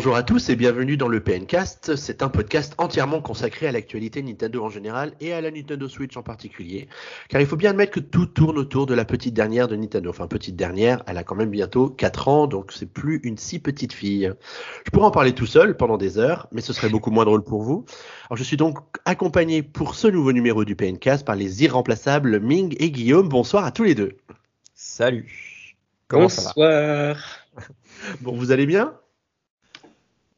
Bonjour à tous et bienvenue dans le PNcast. C'est un podcast entièrement consacré à l'actualité Nintendo en général et à la Nintendo Switch en particulier. Car il faut bien admettre que tout tourne autour de la petite dernière de Nintendo. Enfin, petite dernière, elle a quand même bientôt 4 ans, donc c'est plus une si petite fille. Je pourrais en parler tout seul pendant des heures, mais ce serait beaucoup moins drôle pour vous. Alors je suis donc accompagné pour ce nouveau numéro du PNcast par les irremplaçables Ming et Guillaume. Bonsoir à tous les deux. Salut. Comment Bonsoir. Ça va? Bon, vous allez bien?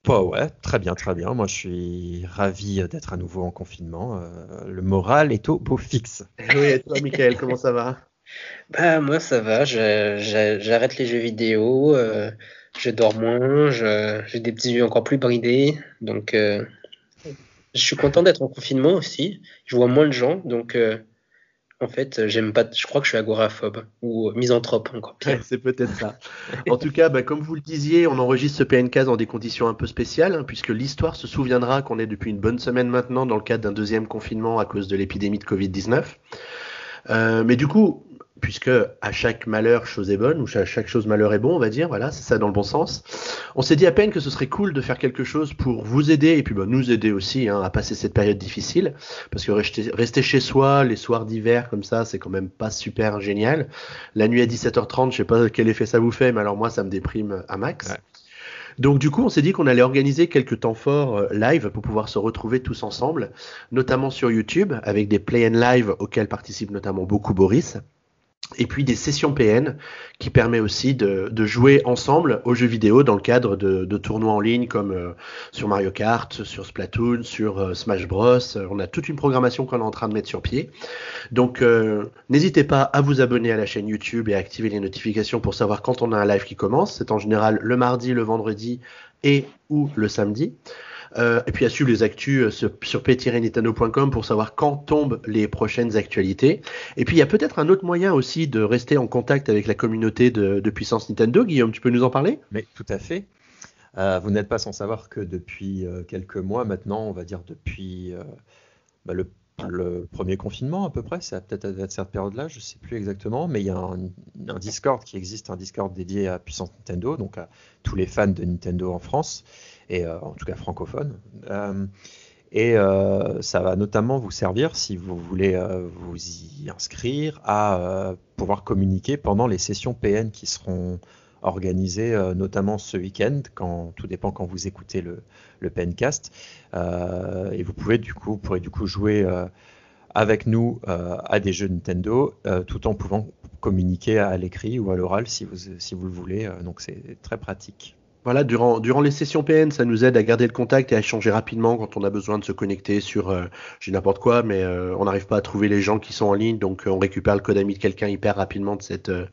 Bah ouais, très bien, très bien. Moi, je suis ravi d'être à nouveau en confinement. Euh, le moral est au beau fixe. Oui, et toi, Michael, comment ça va? Bah moi, ça va. J'arrête les jeux vidéo. Euh, je dors moins. J'ai des petits yeux encore plus bridés. Donc, euh, je suis content d'être en confinement aussi. Je vois moins de gens, donc en fait, pas. Je crois que je suis agoraphobe ou misanthrope encore pire. c'est peut-être ça. en tout cas, bah, comme vous le disiez, on enregistre ce PNK dans des conditions un peu spéciales, hein, puisque l'histoire se souviendra qu'on est depuis une bonne semaine maintenant dans le cadre d'un deuxième confinement à cause de l'épidémie de Covid-19. Euh, mais du coup, puisque à chaque malheur, chose est bonne, ou à chaque chose malheur est bon, on va dire, voilà, c'est ça dans le bon sens. On s'est dit à peine que ce serait cool de faire quelque chose pour vous aider, et puis bah, nous aider aussi hein, à passer cette période difficile, parce que rester, rester chez soi les soirs d'hiver comme ça, c'est quand même pas super génial. La nuit à 17h30, je sais pas quel effet ça vous fait, mais alors moi, ça me déprime à max. Donc du coup, on s'est dit qu'on allait organiser quelques temps forts euh, live pour pouvoir se retrouver tous ensemble, notamment sur YouTube, avec des play and live auxquels participe notamment beaucoup Boris et puis des sessions PN qui permet aussi de, jouer ensemble aux jeux vidéo dans le cadre de, tournois en ligne comme euh, sur Mario Kart, sur Splatoon, sur euh, Smash Bros. On a toute une programmation qu'on est en train de mettre sur pied. Donc euh, n'hésitez pas à vous abonner à la chaîne YouTube et à activer les notifications pour savoir quand on a un live qui commence. C'est en général le mardi, le vendredi et ou le samedi. Euh, et puis à suivre les actus euh, sur, p-nintendo.com pour savoir quand tombent les prochaines actualités. Et puis il y a peut-être un autre moyen aussi de rester en contact avec la communauté de, puissance Nintendo. Guillaume, tu peux nous en parler? Mais tout à fait. Euh, vous n'êtes pas sans savoir que depuis quelques mois maintenant, on va dire depuis bah, le, premier confinement à peu près, c'est peut-être à cette période-là, je ne sais plus exactement, mais il y a un, Discord qui existe, un Discord dédié à Puissance Nintendo, donc à tous les fans de Nintendo en France et euh, en tout cas francophone. Euh, et euh, ça va notamment vous servir si vous voulez vous y inscrire à pouvoir communiquer pendant les sessions PN qui seront organisées notamment ce week-end, quand tout dépend quand vous écoutez le, le PNcast. et vous pouvez du coup, pourrez du coup jouer avec nous à des jeux Nintendo, tout en pouvant communiquer à l'écrit ou à l'oral si vous, si vous le voulez. donc c'est très pratique. Voilà, durant, durant les sessions PN, ça nous aide à garder le contact et à échanger rapidement quand on a besoin de se connecter sur, euh, j'ai n'importe quoi, mais euh, on n'arrive pas à trouver les gens qui sont en ligne, donc euh, on récupère le code ami de quelqu'un hyper rapidement de cette, euh,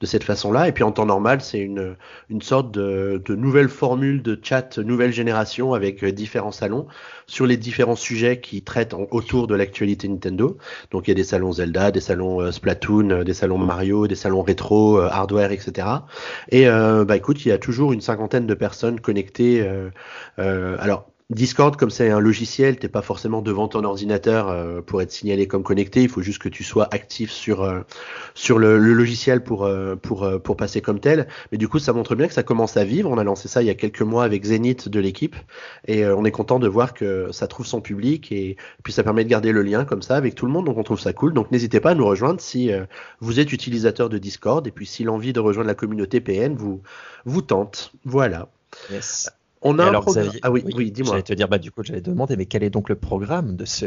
de cette façon-là. Et puis en temps normal, c'est une, une sorte de, de nouvelle formule de chat nouvelle génération avec différents salons sur les différents sujets qui traitent en, autour de l'actualité Nintendo. Donc il y a des salons Zelda, des salons Splatoon, des salons Mario, des salons rétro, hardware, etc. Et bah écoute, il y a toujours une cinquantaine de personnes connectées. Euh, euh, alors, Discord, comme c'est un logiciel, t'es pas forcément devant ton ordinateur euh, pour être signalé comme connecté. Il faut juste que tu sois actif sur euh, sur le, le, logiciel pour euh, pour pour passer comme tel. Mais du coup, ça montre bien que ça commence à vivre. On a lancé ça il y a quelques mois avec Zenith de l'équipe et on est content de voir que ça trouve son public et puis ça permet de garder le lien comme ça avec tout le monde. Donc on trouve ça cool. Donc n'hésitez pas à nous rejoindre si vous êtes utilisateur de Discord et puis si l'envie de rejoindre la communauté PN vous vous tente. Voilà. Yes. On a alors, un programme. Ah oui, oui, oui dis-moi. J'allais te dire, bah, du coup, j'allais demander, mais quel est donc le programme de ce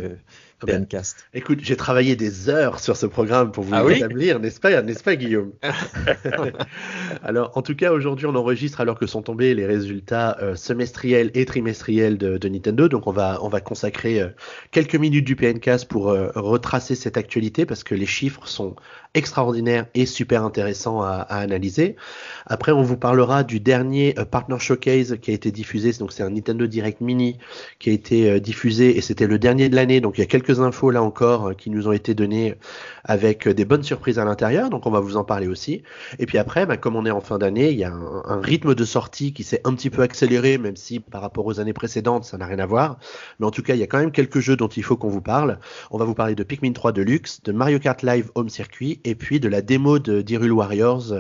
PNcast Écoute, j'ai travaillé des heures sur ce programme pour vous ah établir, n'est-ce pas, n'est-ce pas, Guillaume? Alors, en tout cas, aujourd'hui, on enregistre alors que sont tombés les résultats euh, semestriels et trimestriels de, de, Nintendo. Donc, on va, on va consacrer euh, quelques minutes du PNcast pour euh, retracer cette actualité parce que les chiffres sont extraordinaires et super intéressants à, à analyser. Après, on vous parlera du dernier Partner Showcase qui a été diffusé. Donc, c'est un Nintendo Direct Mini qui a été euh, diffusé et c'était le dernier de l'année. Donc, il y a quelques infos là encore euh, qui nous ont été données avec des bonnes surprises à l'intérieur. Donc, on va vous en parler aussi. Et puis après, bah, comme on est en fin d'année, il y a un, un, rythme de sortie qui s'est un petit peu accéléré, même si par rapport aux années précédentes, ça n'a rien à voir. Mais en tout cas, il y a quand même quelques jeux dont il faut qu'on vous parle. On va vous parler de Pikmin 3 Deluxe, de Mario Kart Live Home Circuit et puis de la démo de d'Hyrule Warriors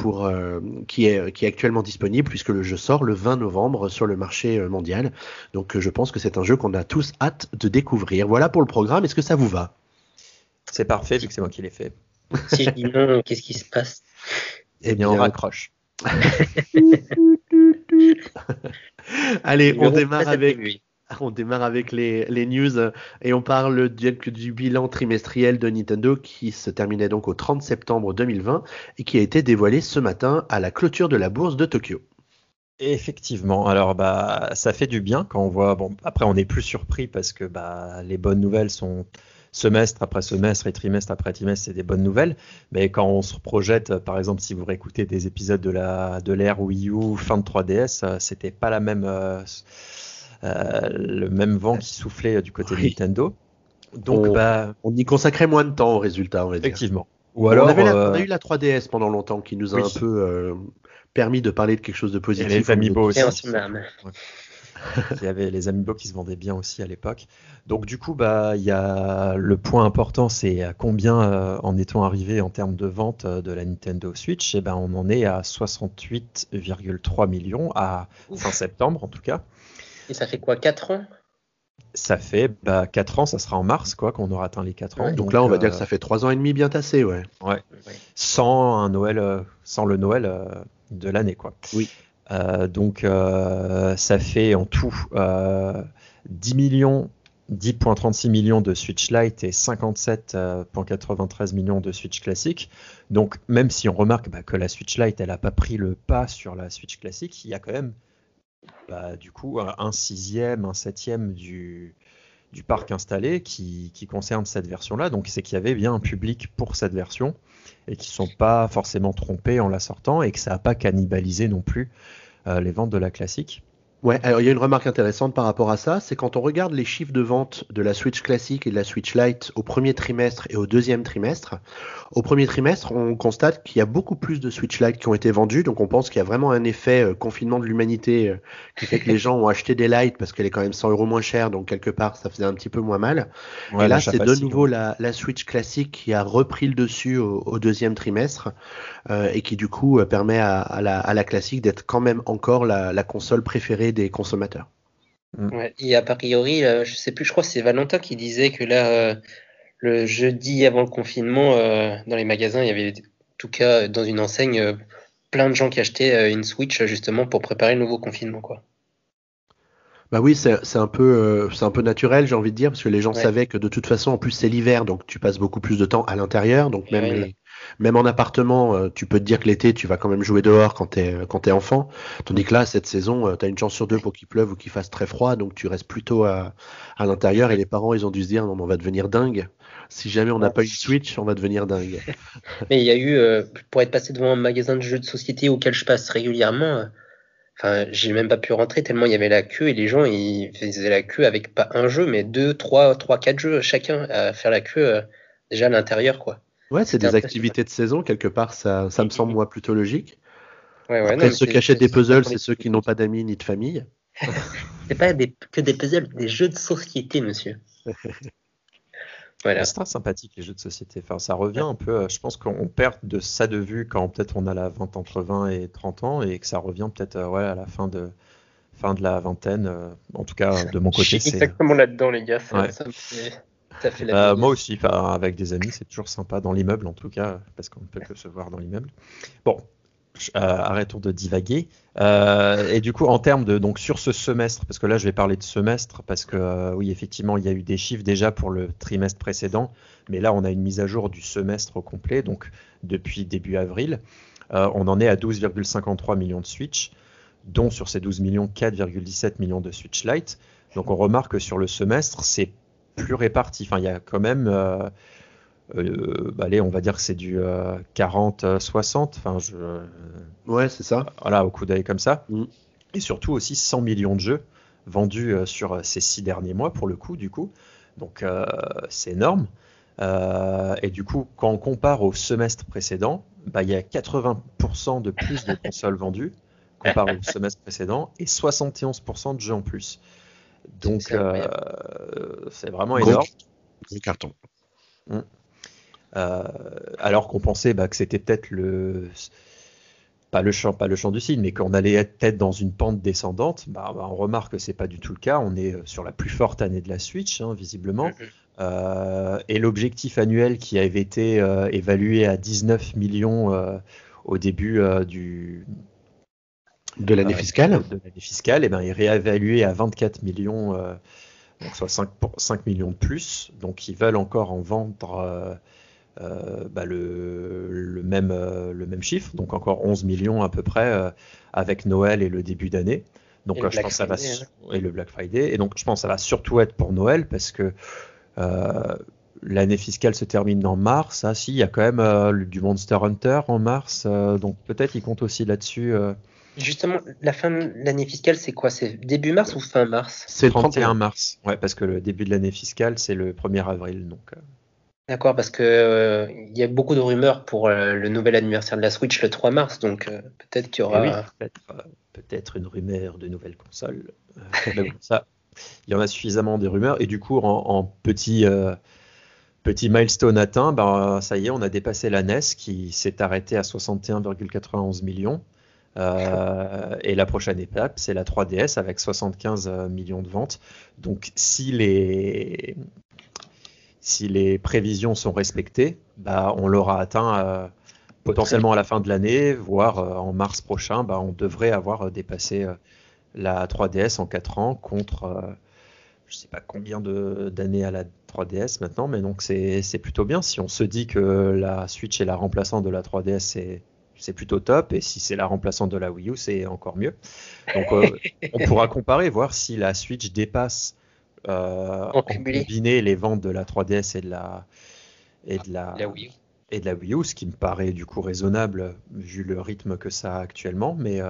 pour, euh, qui, est, qui est actuellement disponible puisque le jeu sort le 20 novembre sur le marché euh, mondial. Donc je pense que c'est un jeu qu'on a tous hâte de découvrir. Voilà pour le programme. Est-ce que ça vous va? C'est parfait vu que c'est moi qui l'ai fait. Si je dis non, qu'est-ce qui se passe? Eh bien, on raccroche. Allez, on démarre avec. On démarre avec les, news et on parle du, bilan trimestriel de Nintendo qui se terminait donc au 30 septembre 2020 et qui a été dévoilé ce matin à la clôture de la bourse de Tokyo. Effectivement, alors bah ça fait du bien quand on voit. Bon, après on n'est plus surpris parce que bah les bonnes nouvelles sont semestre après semestre et trimestre après trimestre, c'est des bonnes nouvelles. Mais quand on se projette, par exemple, si vous réécoutez des épisodes de la de l'ère Wii U fin de 3DS, euh, c'était pas la même. Euh, euh, le même vent qui soufflait du côté de Nintendo. Donc, on, bah, on y consacrait moins de temps au résultat, on va dire. Effectivement. Ou alors, on, avait on, a eu la 3DS pendant longtemps qui nous a un peu euh, permis de parler de quelque chose de positif. Et les Amiibo aussi. Il y avait les Amiibo qui se vendaient bien aussi à l'époque. Donc du coup, bah, il y a le point important, c'est à combien euh, en est-on arrivé en termes de vente de la Nintendo Switch? Et ben, on en est à 68,3 millions à fin septembre en tout cas. Et ça fait quoi 4 ans? Ça fait bah, 4 ans, ça sera en mars quoi qu'on aura atteint les 4 ans. donc, donc, là, on va euh... dire que ça fait 3 ans et demi bien tassé, ouais. Ouais. Sans un Noël, euh, sans le Noël euh, de l'année, quoi. Oui. Euh, donc ça fait en tout 10 millions 10.36 millions de Switch Lite et 57.93 millions de Switch classique. Donc même si on remarque bah, que la Switch Lite elle n'a pas pris le pas sur la Switch classique, il y a quand même bah, du coup un sixième, un septième du, du parc installé qui, qui concerne cette version-là. Donc c'est qu'il y avait bien un public pour cette version et qui ne sont pas forcément trompés en la sortant et que ça n'a pas cannibalisé non plus euh, les ventes de la classique. Ouais, alors il y a une remarque intéressante par rapport à ça, c'est quand on regarde les chiffres de vente de la Switch classique et de la Switch Lite au premier trimestre et au deuxième trimestre. Au premier trimestre, on constate qu'il y a beaucoup plus de Switch Lite qui ont été vendus, donc on pense qu'il y a vraiment un effet euh, confinement de l'humanité euh, qui fait que les gens ont acheté des Lite parce qu'elle est quand même 100 euros moins chère, donc quelque part ça faisait un petit peu moins mal. Ouais, et là, c'est de nouveau la, la, Switch classique qui a repris le dessus au, au deuxième trimestre euh, et qui du coup permet à, à, la, à la, classique d'être quand même encore la, la console préférée des consommateurs. Ouais, et a priori, euh, je sais plus, je crois que c'est Valentin qui disait que là, euh, le jeudi avant le confinement, euh, dans les magasins, il y avait, en tout cas dans une enseigne, euh, plein de gens qui achetaient une Switch justement pour préparer le nouveau confinement, quoi. Bah oui, c'est un peu c'est un peu naturel, j'ai envie de dire, parce que les gens ouais. savaient que de toute façon, en plus c'est l'hiver, donc tu passes beaucoup plus de temps à l'intérieur, donc même ouais, les, même en appartement, euh, tu peux te dire que l'été, tu vas quand même jouer dehors quand t'es quand es enfant. Tandis que là, cette saison, euh, tu as une chance sur deux pour qu'il pleuve ou qu'il fasse très froid, donc tu restes plutôt à, à l'intérieur. Et les parents, ils ont dû se dire, non, on va devenir dingue. Si jamais on n'a pas une Switch, on va devenir dingue. Mais il y a eu, euh, pour être passé devant un magasin de jeux de société auquel je passe régulièrement, Enfin, j'ai même pas pu rentrer tellement il y avait la queue et les gens ils faisaient la queue avec pas un jeu mais deux, trois, trois, quatre jeux chacun à faire la queue déjà à l'intérieur quoi. Ouais, c'est des activités de saison, quelque part, ça, ça me semble moi plutôt logique. Ouais, ouais, Après, non, ceux qui achètent des puzzles, c'est ceux qui n'ont pas d'amis ni de famille. c'est pas des, que des puzzles, des jeux de société, monsieur. voilà. C'est très sympathique les jeux de société. Enfin, ça revient un peu. Je pense qu'on perd de ça de vue quand peut-être on a la vente entre 20 et 30 ans et que ça revient peut-être ouais, à la fin de fin de la vingtaine. En tout cas, de mon côté, c'est exactement là-dedans, les gars. Ça, ouais. ça me fait... Euh, moi aussi, avec des amis, c'est toujours sympa dans l'immeuble en tout cas, parce qu'on ne peut que se voir dans l'immeuble. Bon, euh, arrêtons de divaguer. Euh, et du coup, en termes de donc sur ce semestre, parce que là je vais parler de semestre, parce que euh, oui, effectivement, il y a eu des chiffres déjà pour le trimestre précédent, mais là on a une mise à jour du semestre au complet, donc depuis début avril, on en est à 12,53 millions de Switch, dont sur ces 12 millions, 4,17 millions de Switch Lite. Donc on remarque que sur le semestre, c'est plus réparti. Enfin, il y a quand même, euh, euh, bah, allez, on va dire que c'est du 40-60. Euh, enfin, je, ouais, c'est ça. Voilà, au coup d'œil comme ça. Mm. Et surtout aussi 100 millions de jeux vendus sur ces six derniers mois pour le coup, du coup. Donc c'est énorme. et du coup, quand on compare au semestre précédent, bah, il y a 80% de plus de consoles vendues comparé au semestre précédent et 71% de jeux en plus. Donc, c'est euh, vraiment gros, énorme. Gros carton. Mmh. Euh, alors qu'on pensait bah, que c'était peut-être le, pas le champ, pas le champ du signe, mais qu'on allait être peut-être dans une pente descendante, bah, bah, on remarque que c'est pas du tout le cas. On est sur la plus forte année de la Switch, hein, visiblement. Euh, et l'objectif annuel qui avait été euh, évalué à 19 millions euh, au début du de l'année fiscale, de l'année fiscale, et eh ben est réévalué à 24 millions, donc soit 5, 5, millions de plus. Donc ils veulent encore en vendre bah, le, le, même, le même chiffre, donc encore 11 millions à peu près avec Noël et le début d'année. Donc je pense ça va hein. et le Black Friday. Et donc je pense que ça va surtout être pour Noël parce que euh, l'année fiscale se termine en mars. Ah si, il y a quand même euh, du Monster Hunter en mars, euh, donc peut-être il compte aussi là-dessus. Justement, la fin de l'année fiscale, c'est quoi? C'est début mars ou fin mars? C'est le 31 mars. Ouais, parce que le début de l'année fiscale, c'est le 1er avril. Donc. D'accord, parce que il y a beaucoup de rumeurs pour le nouvel anniversaire de la Switch le 3 mars, donc peut-être qu'il y aura. Eh peut-être, une rumeur de nouvelle console. ça, il y en a suffisamment des rumeurs. Et du coup, en, petit, euh, petit milestone atteint, ben, ça y est, on a dépassé la NES qui s'est arrêtée à 61,91 millions. Euh, et la prochaine étape, c'est la 3DS avec 75 euh, millions de ventes. Donc, si les, si les prévisions sont respectées, bah, on l'aura atteint potentiellement à la fin de l'année, voire en mars prochain. Bah, on devrait avoir dépassé la 3DS en 4 ans contre je euh, je sais pas combien d'années à la 3DS maintenant, mais donc c'est plutôt bien. Si on se dit que la Switch est la remplaçante de la 3DS, c'est plutôt top. Et si c'est la remplaçante de la Wii U, c'est encore mieux. Donc euh, on pourra comparer, voir si la Switch dépasse euh, en, combiné les ventes de la 3DS et de la, et de la, Wii U. Et de la Wii U, ce qui me paraît du coup raisonnable vu le rythme que ça a actuellement. Mais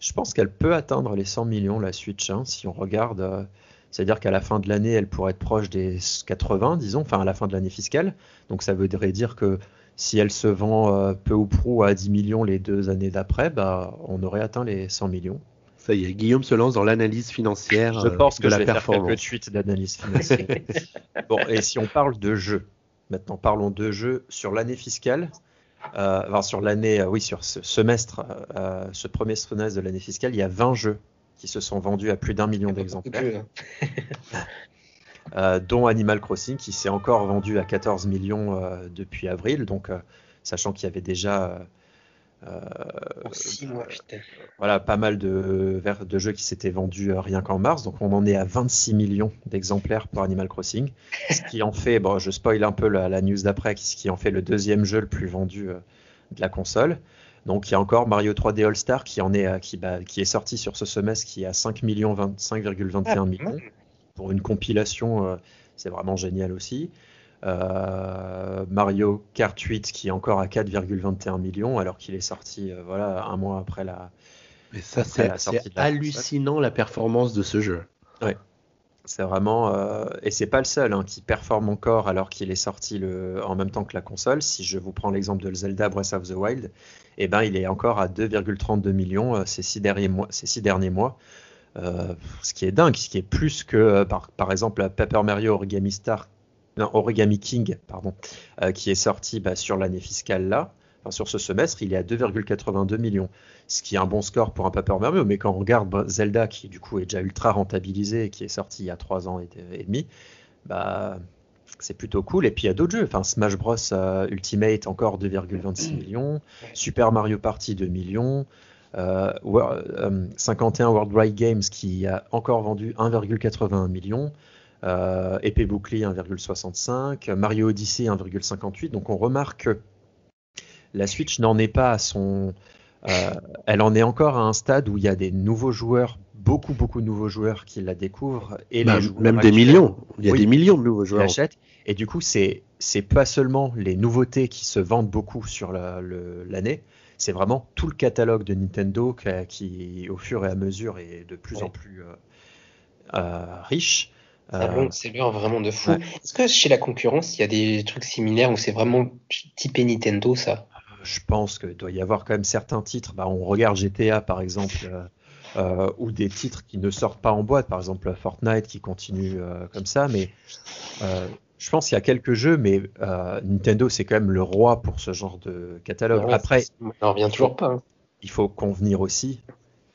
je pense qu'elle peut atteindre les 100 millions, la Switch, hein, si on regarde. Euh, c'est-à-dire qu'à la fin de l'année, elle pourrait être proche des 80, disons, enfin à la fin de l'année fiscale. Donc ça voudrait dire que si elle se vend euh, peu ou prou à 10 millions les deux années d'après, bah, on aurait atteint les 100 millions. Ça y est, Guillaume se lance dans l'analyse financière. Je pense euh, que je vais faire quelques suites d'analyse financière. bon, et si on parle de jeux, maintenant parlons de jeux sur l'année fiscale. Euh, sur l'année, euh, oui, sur ce semestre, euh, ce premier semestre de l'année fiscale, il y a 20 jeux qui se sont vendus à plus d'un million d'exemplaires. Hein. dont Animal Crossing qui s'est encore vendu à 14 millions depuis avril, donc sachant qu'il y avait déjà euh, mois, Voilà, pas mal de, de jeux qui s'étaient vendus euh, rien qu'en mars. Donc on en est à 26 millions d'exemplaires pour Animal Crossing. ce qui en fait, bon, je spoil un peu la, news d'après, ce qui en fait le deuxième jeu le plus vendu euh, de la console. Donc il y a encore Mario 3D All Star qui en est qui, bah, qui est sorti sur ce semestre qui est à 5 millions 5,21 ah, millions pour une compilation. c'est vraiment génial aussi. Euh, Mario Kart 8 qui est encore à 4,21 millions alors qu'il est sorti euh, voilà un mois après la. Mais ça c'est hallucinant la performance de ce jeu. Ouais. C'est vraiment euh, et c'est pas le seul hein, qui performe encore alors qu'il est sorti le en même temps que la console. Si je vous prends l'exemple de Zelda Breath of the Wild, eh ben il est encore à 2,32 millions ces six derniers mois. Ces six derniers mois. ce qui est dingue, ce qui est plus que par, par exemple Paper Mario Origami Star Origami King, pardon, euh, qui est sorti bah, sur l'année fiscale là, enfin, sur ce semestre, il est à 2,82 millions, ce qui est un bon score pour un Paper Mario, mais quand on regarde bah, Zelda, qui du coup est déjà ultra rentabilisé et qui est sorti il y a 3 ans et, demi, bah, c'est plutôt cool. Et puis il y a d'autres jeux, enfin, Smash Bros euh, Ultimate encore 2,26 millions, Super Mario Party 2 millions. 51 euh, World Wide Games qui a encore vendu 1,81 million, euh, épée bouclier 1,65, Mario Odyssey 1,58. Donc on remarque que la Switch n'en est pas à son. Euh, elle en est encore à un stade où il y a des nouveaux joueurs, beaucoup beaucoup de nouveaux joueurs qui la découvrent et même, même des millions. Il y a des millions de nouveaux joueurs. L'achètent. Et du coup, c'est c'est pas seulement les nouveautés qui se vendent beaucoup sur l'année, c'est vraiment tout le catalogue de Nintendo qui, au fur et à mesure, est de plus en plus euh, riche. Euh, c'est l'heure vraiment de fou. Est-ce que chez la concurrence, il y a des trucs similaires où c'est vraiment typé Nintendo ça? Euh, Je pense qu'il doit y avoir quand même certains titres. Bah, on regarde GTA par exemple, euh, ou des titres qui ne sortent pas en boîte, par exemple Fortnite qui continue comme ça. Mais je pense qu'il y a quelques jeux, mais Nintendo c'est quand même le roi pour ce genre de catalogue. Après, on revient toujours pas. Hein. il faut convenir aussi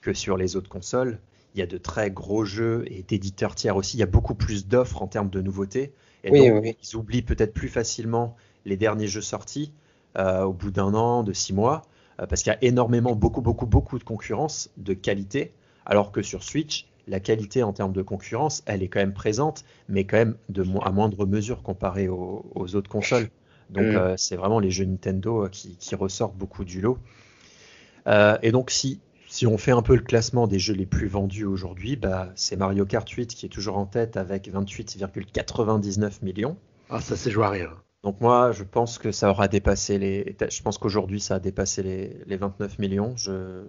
que sur les autres consoles, il y a de très gros jeux et d'éditeurs tiers aussi. Il y a beaucoup plus d'offres en termes de nouveautés. Et donc, ils oublient peut-être plus facilement les derniers jeux sortis euh, au bout d'un an, de six mois, euh, parce qu'il y a énormément, beaucoup, beaucoup, beaucoup de concurrence de qualité, alors que sur Switch, la qualité en termes de concurrence, elle est quand même présente, mais quand même de à moindre mesure comparée aux, autres consoles. Donc mm. euh, c'est vraiment les jeux Nintendo qui, ressortent beaucoup du lot. et donc si si on fait un peu le classement des jeux les plus vendus aujourd'hui, bah, c'est Mario Kart 8 qui est toujours en tête avec 28,99 millions. Ah, ça c'est joué à rien. Donc moi, je pense que ça aura dépassé les. Je pense qu'aujourd'hui, ça a dépassé les, les 29 millions. Je...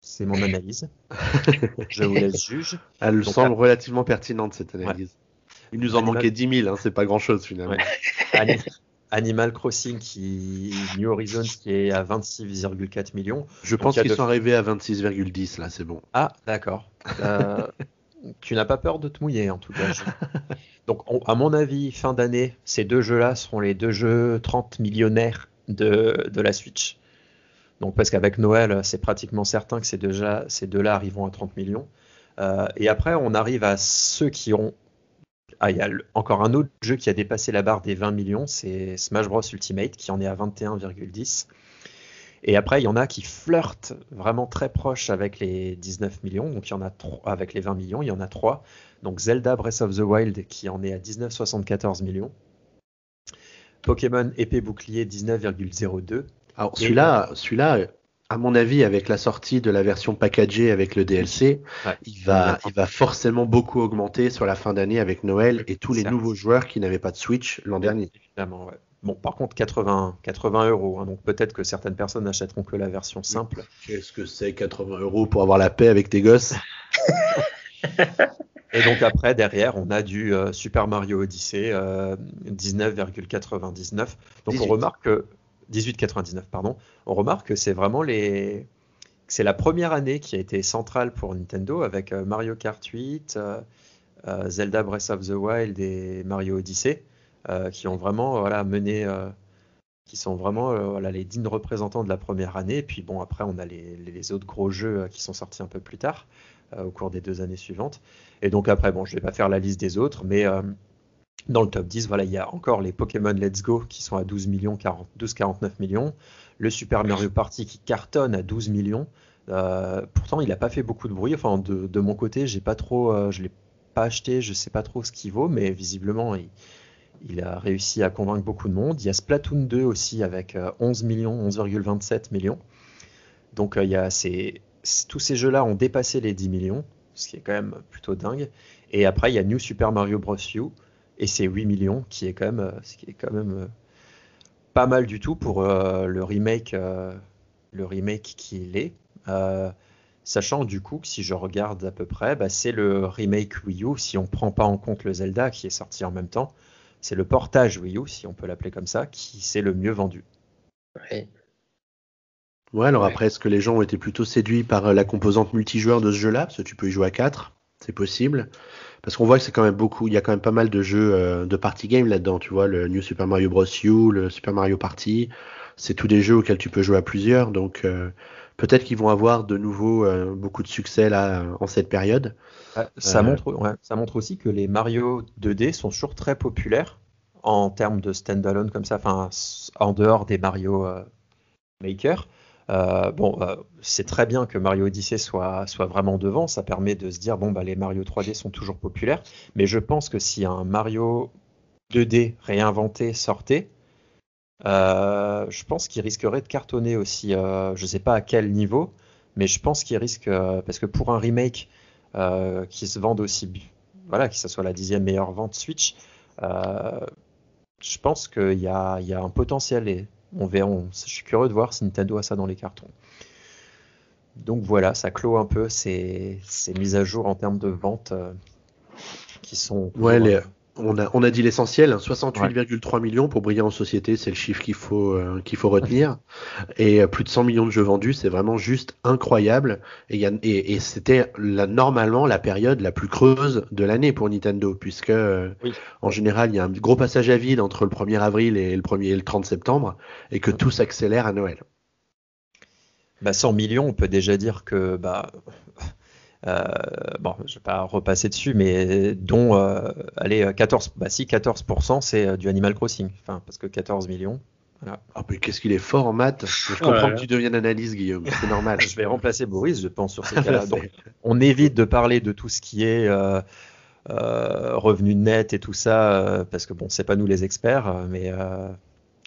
C'est mon analyse. je vous laisse juge. Elle semble relativement pertinente cette analyse. Il nous en manquait 10 000, hein, c'est pas grand chose finalement. Animal Crossing qui New Horizons qui est à 26,4 millions. Je pense qu'ils sont arrivés à 26,10 là, c'est bon. Ah, d'accord. Euh, tu n'as pas peur de te mouiller en tout cas. Donc à mon avis, fin d'année, ces deux jeux-là seront les deux jeux 30 millionnaires de, de la Switch. Donc parce qu'avec Noël, c'est pratiquement certain que ces deux-là deux arriveront à 30 millions. Euh, et après, on arrive à ceux qui ont ah, il y a encore un autre jeu qui a dépassé la barre des 20 millions, c'est Smash Bros Ultimate qui en est à 21,10. Et après, il y en a qui flirtent vraiment très proche avec les 19 millions. Donc, il y en a trois, avec les 20 millions, il y en a trois. Donc, Zelda Breath of the Wild qui en est à 19,74 millions. Pokémon épée bouclier 19,02. Alors, celui-là, celui-là, à mon avis, avec la sortie de la version packagée avec le DLC, il, va, il va forcément beaucoup augmenter sur la fin d'année avec Noël et tous les nouveaux joueurs qui n'avaient pas de Switch l'an dernier. Évidemment, ouais. Bon, par contre, 80, 80 euros. Hein, donc peut-être que certaines personnes n'achèteront que la version simple. Qu'est-ce que c'est 80 euros pour avoir la paix avec tes gosses? Et donc après, derrière, on a du euh, Super Mario Odyssey, 19,99. Euh, donc on remarque que 18,99 pardon. On remarque que c'est vraiment les c'est la première année qui a été centrale pour Nintendo avec euh, Mario Kart 8, euh, euh, Zelda Breath of the Wild et Mario Odyssey qui ont vraiment voilà mené qui sont vraiment voilà, les dignes représentants de la première année. Puis bon, après, on a les, les autres gros jeux qui sont sortis un peu plus tard, au cours des deux années suivantes. Et donc après, bon, je vais pas faire la liste des autres, mais dans le top 10, voilà, il y a encore les Pokémon Let's Go qui sont à 12 millions, 40, 12, 49 millions. Le Super Mario Party qui cartonne à 12 millions. Euh, pourtant, il n'a pas fait beaucoup de bruit. Enfin, de, mon côté, j'ai pas trop, euh, je l'ai pas acheté, je sais pas trop ce qu'il vaut, mais visiblement, il, a réussi à convaincre beaucoup de monde. Il y a Splatoon 2 aussi avec 11 euh, millions, 11,27 millions. Donc, il y a ces, tous ces jeux-là ont dépassé les 10 millions, ce qui est quand même plutôt dingue. Et après, il y a New Super Mario Bros. U et c'est 8 millions, qui est quand même, euh, ce qui est quand même euh, pas mal du tout pour euh, le remake, le remake qu'il est. sachant du coup que si je regarde à peu près, bah, c'est le remake Wii U, si on prend pas en compte le Zelda qui est sorti en même temps, c'est le portage Wii U, si on peut l'appeler comme ça, qui s'est le mieux vendu. Ouais. Ouais, alors après, est-ce que les gens ont été plutôt séduits par la composante multijoueur de ce jeu-là? Parce que tu peux y jouer à 4, c'est possible parce qu'on voit que c'est quand même beaucoup, il y a quand même pas mal de jeux euh, de party game là-dedans, tu vois, le New Super Mario Bros. U, le Super Mario Party, c'est tous des jeux auxquels tu peux jouer à plusieurs, donc euh, peut-être qu'ils vont avoir de nouveau euh, beaucoup de succès là en cette période. Ça, montre, ouais, ça montre aussi que les Mario 2D sont toujours très populaires en termes de standalone comme ça, enfin en dehors des Mario Maker. Euh, bon, euh, c'est très bien que Mario Odyssey soit, soit vraiment devant. Ça permet de se dire bon, bah, les Mario 3D sont toujours populaires. Mais je pense que si un Mario 2D réinventé sortait, euh, je pense qu'il risquerait de cartonner aussi. je ne sais pas à quel niveau, mais je pense qu'il risque parce que pour un remake qui se vende aussi, voilà, que ce soit la dixième meilleure vente Switch, je pense qu'il y a, un potentiel. On verra. je suis curieux de voir si Nintendo a ça dans les cartons. Donc voilà, ça clôt un peu ces, mises à jour en termes de vente euh, qui sont. Ouais, euh, on, a, on a dit l'essentiel, 68,3 hein, millions pour briller en société, c'est le chiffre qu'il faut, euh, qu'il faut retenir. Et plus de 100 millions de jeux vendus, c'est vraiment juste incroyable. Et, et, c'était normalement la période la plus creuse de l'année pour Nintendo, puisque en général, il y a un gros passage à vide entre le 1er avril et le, 1er et le 30 septembre, et que tout s'accélère à Noël. Bah 100 millions, on peut déjà dire que bah euh, bon, je vais pas repasser dessus, mais dont euh, allez 14, bah si 14% c'est euh, du Animal Crossing, enfin parce que 14 millions. Voilà. Ah, mais qu'est-ce qu'il est fort en maths Je comprends que tu deviennes analyste, Guillaume. C'est normal. je vais remplacer Boris, je pense, sur ces cas-là. Donc, on évite de parler de tout ce qui est euh, euh, revenu net et tout ça, euh, parce que bon, c'est pas nous les experts, mais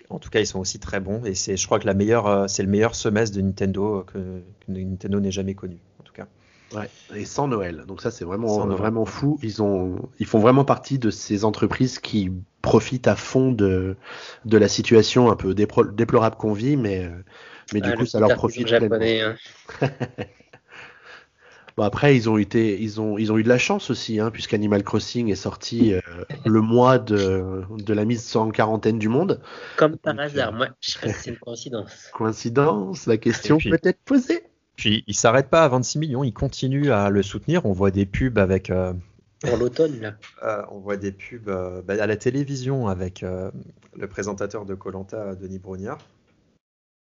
en tout cas, ils sont aussi très bons. Et c'est, je crois que la meilleure, c'est le meilleur semestre de Nintendo que, que Nintendo n'ait jamais connu, en tout cas. Ouais, et sans Noël. Donc ça, c'est vraiment, vraiment fou. Ils, ont, ils font vraiment partie de ces entreprises qui profitent à fond de, de la situation un peu déplorable qu'on vit, mais, mais du coup, ça leur profite. Japonais, hein. bon, après, ils ont, été, ils, ont, ils ont eu de la chance aussi, hein, puisqu'Animal Crossing est sorti euh, le mois de, de la mise en quarantaine du monde. Comme par hasard, moi, je sais c'est une coïncidence. Coïncidence, la question peut être posée. Puis il s'arrête pas à 26 millions, il continue à le soutenir. On voit des pubs avec. Euh, Pour l'automne, là. Euh, on voit des pubs euh, bah, à la télévision avec le présentateur de Colanta, Denis Brognard.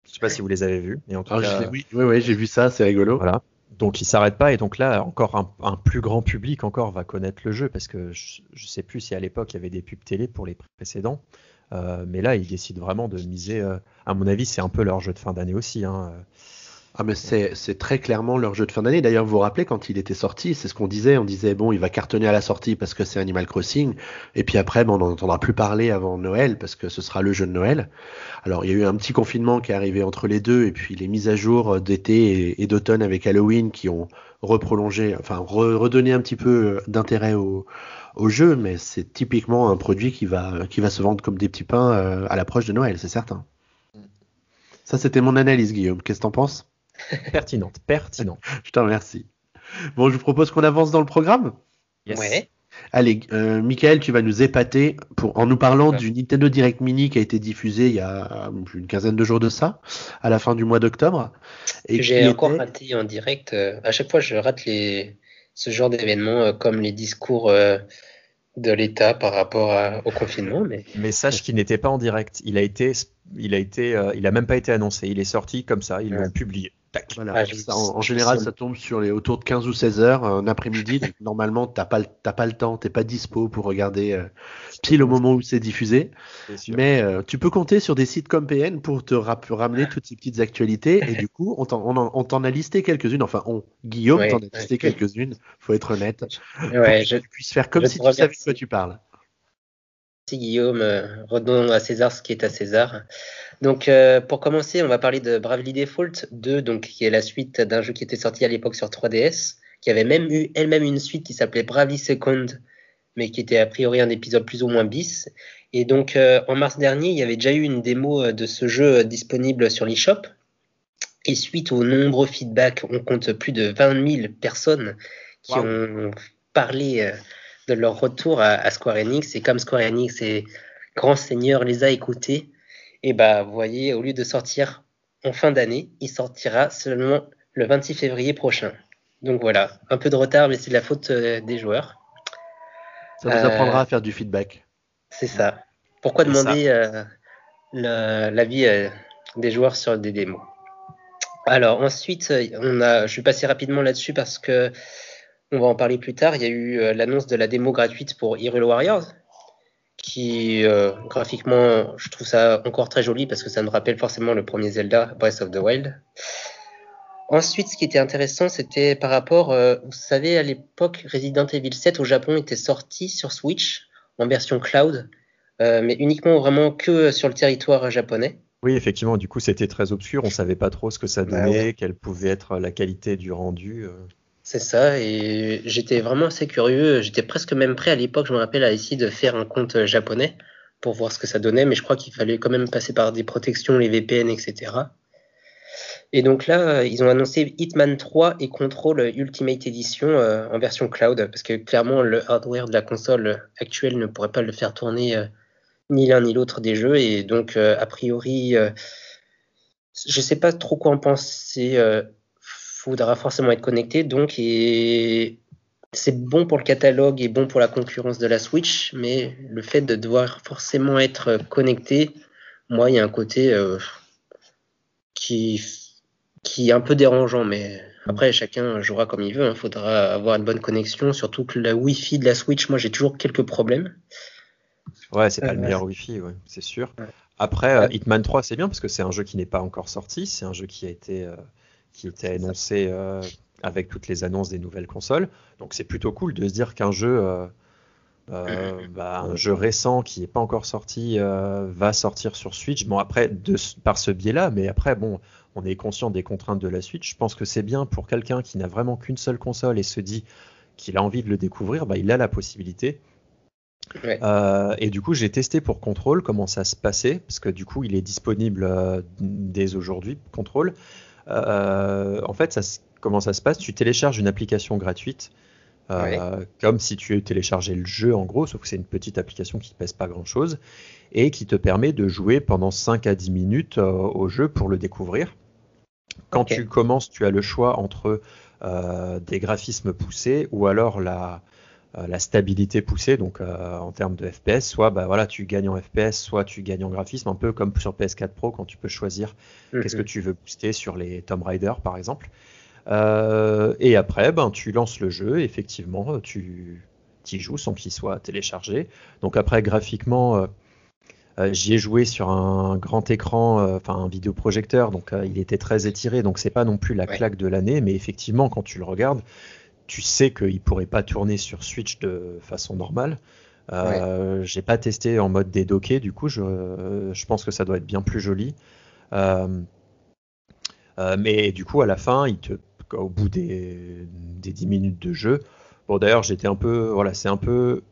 Je sais pas si vous les avez vus, mais en tout ah, cas. Oui, oui, oui j'ai vu ça, c'est rigolo. Voilà. Donc il s'arrête pas et donc là encore un, plus grand public encore va connaître le jeu parce que je, ne sais plus si à l'époque il y avait des pubs télé pour les précédents, mais là ils décident vraiment de miser. à mon avis c'est un peu leur jeu de fin d'année aussi. Hein. Ah mais c'est très clairement leur jeu de fin d'année. D'ailleurs, vous vous rappelez quand il était sorti, c'est ce qu'on disait. On disait bon, il va cartonner à la sortie parce que c'est Animal Crossing, et puis après, bon, on n'en entendra plus parler avant Noël parce que ce sera le jeu de Noël. Alors il y a eu un petit confinement qui est arrivé entre les deux, et puis les mises à jour d'été et, d'automne avec Halloween qui ont reprolongé, enfin redonné un petit peu d'intérêt au, jeu, mais c'est typiquement un produit qui va qui va se vendre comme des petits pains euh, à l'approche de Noël, c'est certain. Ça, c'était mon analyse, Guillaume. Qu'est-ce que t'en penses? Pertinente, pertinente. Je t'en remercie. Bon, je vous propose qu'on avance dans le programme. Ouais. Allez, euh, Michael, tu vas nous épater pour, en nous parlant du Nintendo Direct Mini qui a été diffusé il y a une quinzaine de jours de ça, à la fin du mois d'octobre. Et j'ai encore raté en direct. Euh, à chaque fois, je rate les, ce genre d'événements euh, comme les discours de l'État par rapport au confinement. Mais, mais sache qu'il n'était pas en direct. Il a été, il a été, il a même pas été annoncé. Il est sorti comme ça. Ils l'ont publié. Voilà. Ah, en, général, ça tombe sur les autour de 15 ou 16 heures un après-midi. normalement, t'as pas t'as pas le temps, t'es pas dispo pour regarder euh, pile au moment où c'est diffusé. Mais euh, tu peux compter sur des sites comme PN pour te ramener toutes ces petites actualités. Et du coup, on t'en a listé quelques-unes. Enfin, on Guillaume t'en a listé quelques-unes. Faut être honnête. Ouais, je, tu puisses faire comme si tu savais de quoi tu parles. Merci Guillaume. Euh, redonnons à César ce qui est à César. Donc, euh, pour commencer, on va parler de Bravely Default 2, donc, qui est la suite d'un jeu qui était sorti à l'époque sur 3DS, qui avait même eu elle-même une suite qui s'appelait Bravely Second, mais qui était a priori un épisode plus ou moins bis. Et donc, euh, en mars dernier, il y avait déjà eu une démo de ce jeu disponible sur l'eShop. Et suite aux nombreux feedbacks, on compte plus de 20 000 personnes qui ont parlé de leur retour à, à, Square Enix. Et comme Square Enix et Grand Seigneur les a écoutés, et bah, vous voyez, au lieu de sortir en fin d'année, il sortira seulement le 26 février prochain. Donc voilà, un peu de retard, mais c'est de la faute euh, des joueurs. Ça vous apprendra à faire du feedback. C'est ça. Pourquoi demander euh, l'avis euh, des joueurs sur des démos? Alors ensuite, on a, je vais passer rapidement là-dessus parce que on va en parler plus tard. Il y a eu l'annonce de la démo gratuite pour Hyrule Warriors, qui euh, graphiquement, je trouve ça encore très joli parce que ça me rappelle forcément le premier Zelda, Breath of the Wild. Ensuite, ce qui était intéressant, c'était par rapport, euh, vous savez, à l'époque, Resident Evil 7 au Japon était sorti sur Switch en version cloud, euh, mais uniquement vraiment que sur le territoire japonais. Oui, effectivement, du coup, c'était très obscur, on savait pas trop ce que ça bah donnait, quelle pouvait être la qualité du rendu. C'est ça, et j'étais vraiment assez curieux. J'étais presque même prêt à l'époque, je me rappelle, à essayer de faire un compte japonais pour voir ce que ça donnait, mais je crois qu'il fallait quand même passer par des protections, les VPN, etc. Et donc là, ils ont annoncé Hitman 3 et Control Ultimate Edition euh, en version cloud, parce que clairement, le hardware de la console actuelle ne pourrait pas le faire tourner euh, ni l'un ni l'autre des jeux, et donc euh, a priori, je sais pas trop quoi en penser faudra forcément être connecté. Donc, et c'est bon pour le catalogue et bon pour la concurrence de la Switch, mais le fait de devoir forcément être connecté, moi, il y a un côté euh, qui qui est un peu dérangeant, mais après, chacun jouera comme il veut. Il hein. faudra avoir une bonne connexion, surtout que la Wi-Fi de la Switch, moi j'ai toujours quelques problèmes. Ouais, c'est pas le meilleur Wi-Fi, ouais, c'est sûr. Après, euh, Hitman 3, c'est bien parce que c'est un jeu qui n'est pas encore sorti. C'est un jeu qui a été, euh, qui était annoncé euh, avec toutes les annonces des nouvelles consoles. Donc c'est plutôt cool de se dire qu'un jeu, bah, un jeu récent qui n'est pas encore sorti va sortir sur Switch. Bon, après, de, par ce biais-là, mais après, bon, on est conscient des contraintes de la Switch. Je pense que c'est bien pour quelqu'un qui n'a vraiment qu'une seule console et se dit qu'il a envie de le découvrir, bah, il a la possibilité. Euh, et du coup, j'ai testé pour Control comment ça se passait, parce que du coup, il est disponible euh, dès aujourd'hui, Control. Euh, en fait, ça, comment ça se passe? Tu télécharges une application gratuite, comme si tu téléchargeais le jeu en gros, sauf que c'est une petite application qui ne pèse pas grand-chose, et qui te permet de jouer pendant 5 à 10 minutes au jeu pour le découvrir. Quand tu commences, tu as le choix entre des graphismes poussés ou alors la, euh, la stabilité poussée, donc euh, en termes de FPS, soit bah, voilà, tu gagnes en FPS, soit tu gagnes en graphisme, un peu comme sur PS4 Pro quand tu peux choisir qu'est-ce que tu veux booster sur les Tomb Raider par exemple. Euh, et après, ben, tu lances le jeu, et effectivement, tu y joues sans qu'il soit téléchargé. Donc après, graphiquement, j'y ai joué sur un grand écran, enfin un vidéoprojecteur, donc il était très étiré, donc c'est pas non plus la claque de l'année, mais effectivement, quand tu le regardes, tu sais qu'il pourrait pas tourner sur Switch de façon normale. Euh, J'ai pas testé en mode dédocké, du coup, je, je, pense que ça doit être bien plus joli. Euh, euh, mais du coup, à la fin, il te, au bout des, des 10 minutes de jeu, bon d'ailleurs, j'étais un peu, voilà, c'est un peu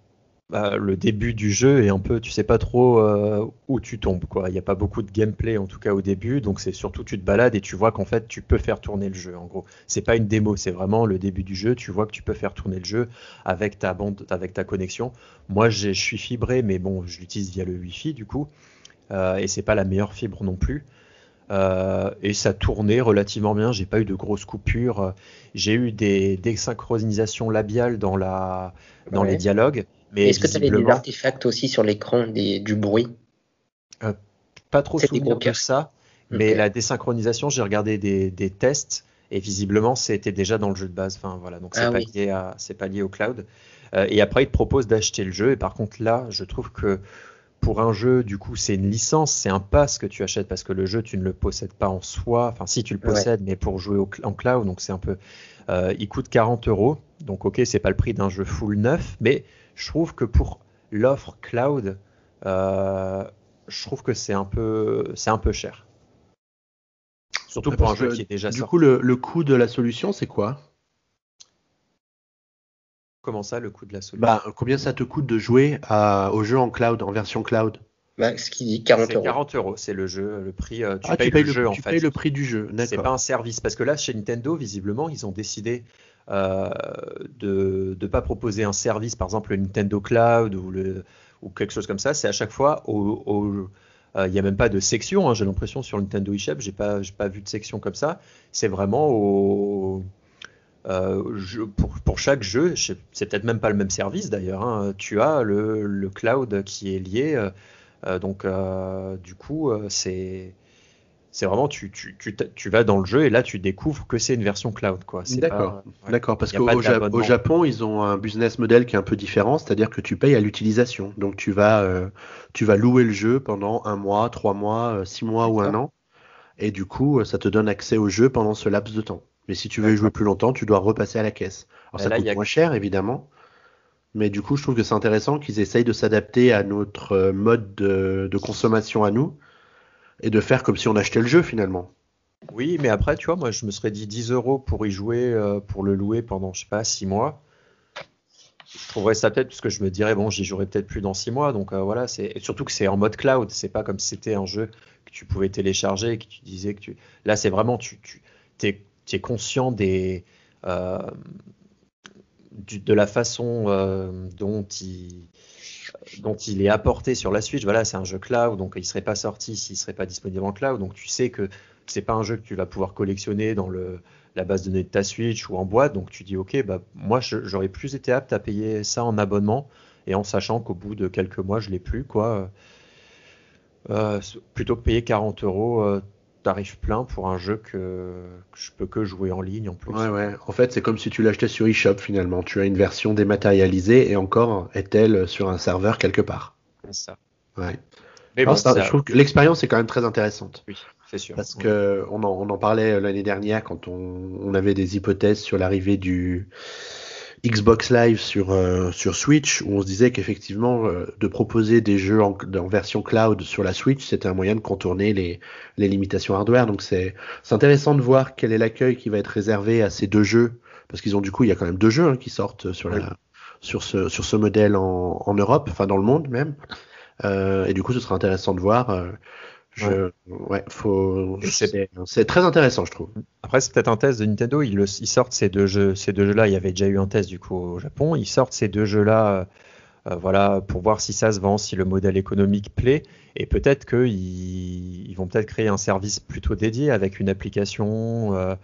bah, le début du jeu est un peu, tu sais pas trop euh, où tu tombes. Quoi. Il n'y a pas beaucoup de gameplay en tout cas au début, donc c'est surtout tu te balades et tu vois qu'en fait tu peux faire tourner le jeu. En gros, c'est pas une démo, c'est vraiment le début du jeu. Tu vois que tu peux faire tourner le jeu avec ta bande, avec ta connexion. Moi, je suis fibré, mais bon, je l'utilise via le Wi-Fi du coup, euh, et c'est pas la meilleure fibre non plus. Euh, et ça tournait relativement bien. J'ai pas eu de grosses coupures. J'ai eu des désynchronisations labiales dans la dans les dialogues. Est-ce que tu avais des artefacts aussi sur l'écran, du bruit? Euh, Pas trop souvent que ça, mais la désynchronisation, j'ai regardé des, tests et visiblement c'était déjà dans le jeu de base. Enfin voilà, donc c'est ah pas, lié pas lié au cloud. Euh, et après, il te propose d'acheter le jeu. Et par contre, là, je trouve que pour un jeu, du coup, c'est une licence, c'est un pass que tu achètes parce que le jeu, tu ne le possèdes pas en soi. Enfin, si tu le possèdes, mais pour jouer en cloud, donc c'est un peu. Euh, il coûte 40 euros. Donc, ok, c'est pas le prix d'un jeu full neuf, mais je trouve que pour l'offre cloud, euh, je trouve que c'est un peu, c'est un peu cher. Surtout pour un jeu qui est déjà du coup, le, coût de la solution, c'est quoi? Comment ça, le coût de la solution? Bah, Combien ça te coûte de jouer au jeu en cloud, en version cloud? Bah, ce qui dit 40 euros. 40 euros, c'est le jeu, le prix. Euh, tu, ah, payes, le, jeu en fait. Tu payes le prix du jeu. C'est pas un service parce que là, chez Nintendo, visiblement, ils ont décidé euh, de ne pas proposer un service, par exemple le Nintendo Cloud ou, ou quelque chose comme ça. C'est à chaque fois au, euh, il n'y a même pas de section, hein, j'ai l'impression sur Nintendo eShop, j'ai pas, pas vu de section comme ça. C'est vraiment au, euh, pour, pour, chaque jeu, c'est peut-être même pas le même service d'ailleurs. Hein. tu as le, le, cloud qui est lié, donc du coup c'est c'est vraiment tu, tu, tu, tu, vas dans le jeu et là tu découvres que c'est une version cloud quoi. D'accord, d'accord, parce qu'au Japon ils ont un business model qui est un peu différent, c'est-à-dire que tu payes à l'utilisation. Donc tu vas euh, tu vas louer le jeu pendant un mois, trois mois, euh, six mois ou un an, et du coup ça te donne accès au jeu pendant ce laps de temps. Mais si tu veux jouer plus longtemps, tu dois repasser à la caisse. Alors ça coûte moins cher évidemment. Mais du coup, je trouve que c'est intéressant qu'ils essayent de s'adapter à notre euh, mode de, de consommation à nous et de faire comme si on achetait le jeu finalement. Oui, mais après, tu vois, moi je me serais dit 10 euros pour y jouer, euh, pour le louer pendant, je sais pas, 6 mois. Je trouverais ça peut-être parce que je me dirais, bon, j'y jouerai peut-être plus dans 6 mois. Donc euh, voilà, c'est surtout que c'est en mode cloud, c'est pas comme si c'était un jeu que tu pouvais télécharger, que tu disais que tu. Là, c'est vraiment, tu, tu es, es, conscient des. Euh, de la façon dont il dont il est apporté sur la Switch. Voilà, c'est un jeu cloud, donc il serait pas sorti s'il serait pas disponible en cloud. Donc tu sais que c'est pas un jeu que tu vas pouvoir collectionner dans la base de données de ta Switch ou en boîte. Donc tu dis ok, bah moi j'aurais plus été apte à payer ça en abonnement et en sachant qu'au bout de quelques mois je l'ai plus quoi. Euh, plutôt que payer 40 euros, euh, tarif plein pour un jeu que, je peux que jouer en ligne en plus. Ouais, ouais. En fait, c'est comme si tu l'achetais sur eShop finalement. Tu as une version dématérialisée et encore est-elle sur un serveur quelque part. C'est ça. Ouais. Mais bon, je trouve que l'expérience est quand même très intéressante. Oui, c'est sûr. Parce que on en, on en parlait l'année dernière quand on, on, avait des hypothèses sur l'arrivée du Xbox Live sur, euh, sur Switch, où on se disait qu'effectivement, euh, de proposer des jeux en, en, version cloud sur la Switch, c'était un moyen de contourner les, les limitations hardware. Donc c'est intéressant de voir quel est l'accueil qui va être réservé à ces deux jeux, parce qu'ils ont du coup, il y a quand même deux jeux hein, qui sortent sur, la, sur, ce, sur ce modèle en, en Europe, enfin dans le monde même. Euh, et du coup, ce sera intéressant de voir. Je, ouais. faut. C'est très intéressant, je trouve. Après, c'est peut-être un test de Nintendo. Ils, ils, sortent ces deux jeux, ces deux jeux-là. Il y avait déjà eu un test du coup au Japon. Ils sortent ces deux jeux-là, euh, voilà, pour voir si ça se vend, si le modèle économique plaît. Et peut-être qu'ils ils vont peut-être créer un service plutôt dédié avec une application euh,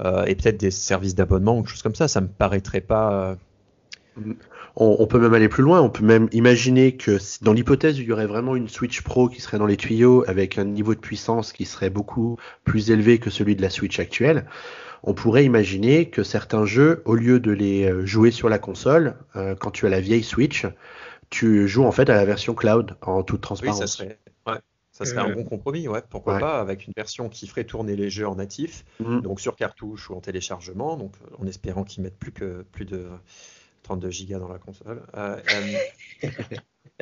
euh, et peut-être des services d'abonnement ou quelque chose comme ça. Ça me paraîtrait pas. On, peut même aller plus loin, on peut même imaginer que dans l'hypothèse où il y aurait vraiment une Switch Pro qui serait dans les tuyaux avec un niveau de puissance qui serait beaucoup plus élevé que celui de la Switch actuelle, on pourrait imaginer que certains jeux, au lieu de les euh, jouer sur la console, euh, quand tu as la vieille Switch, tu joues en fait à la version cloud en toute transparence. Oui, ça serait, ouais, ça serait un euh, bon compromis, ouais. Pourquoi pas avec une version qui ferait tourner les jeux en natif, mmh. donc sur cartouche ou en téléchargement, donc en espérant qu'ils mettent plus que plus de 32 gigas dans la console. Euh, euh,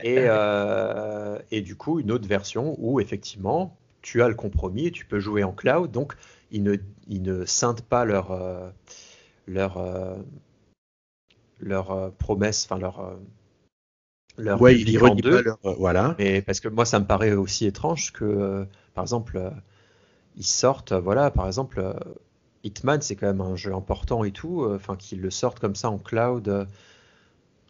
et, euh, et, du coup, une autre version où effectivement, tu as le compromis et tu peux jouer en cloud. Donc, ils ne, ils ne scindent pas leur, leur, leur promesse, enfin leur. leur ouais, ils en deux, leur, voilà. Mais parce que moi, ça me paraît aussi étrange que, par exemple, ils sortent, voilà, par exemple, Hitman, c'est quand même un jeu important et tout. Euh, enfin, qu'ils le sortent comme ça en cloud, euh,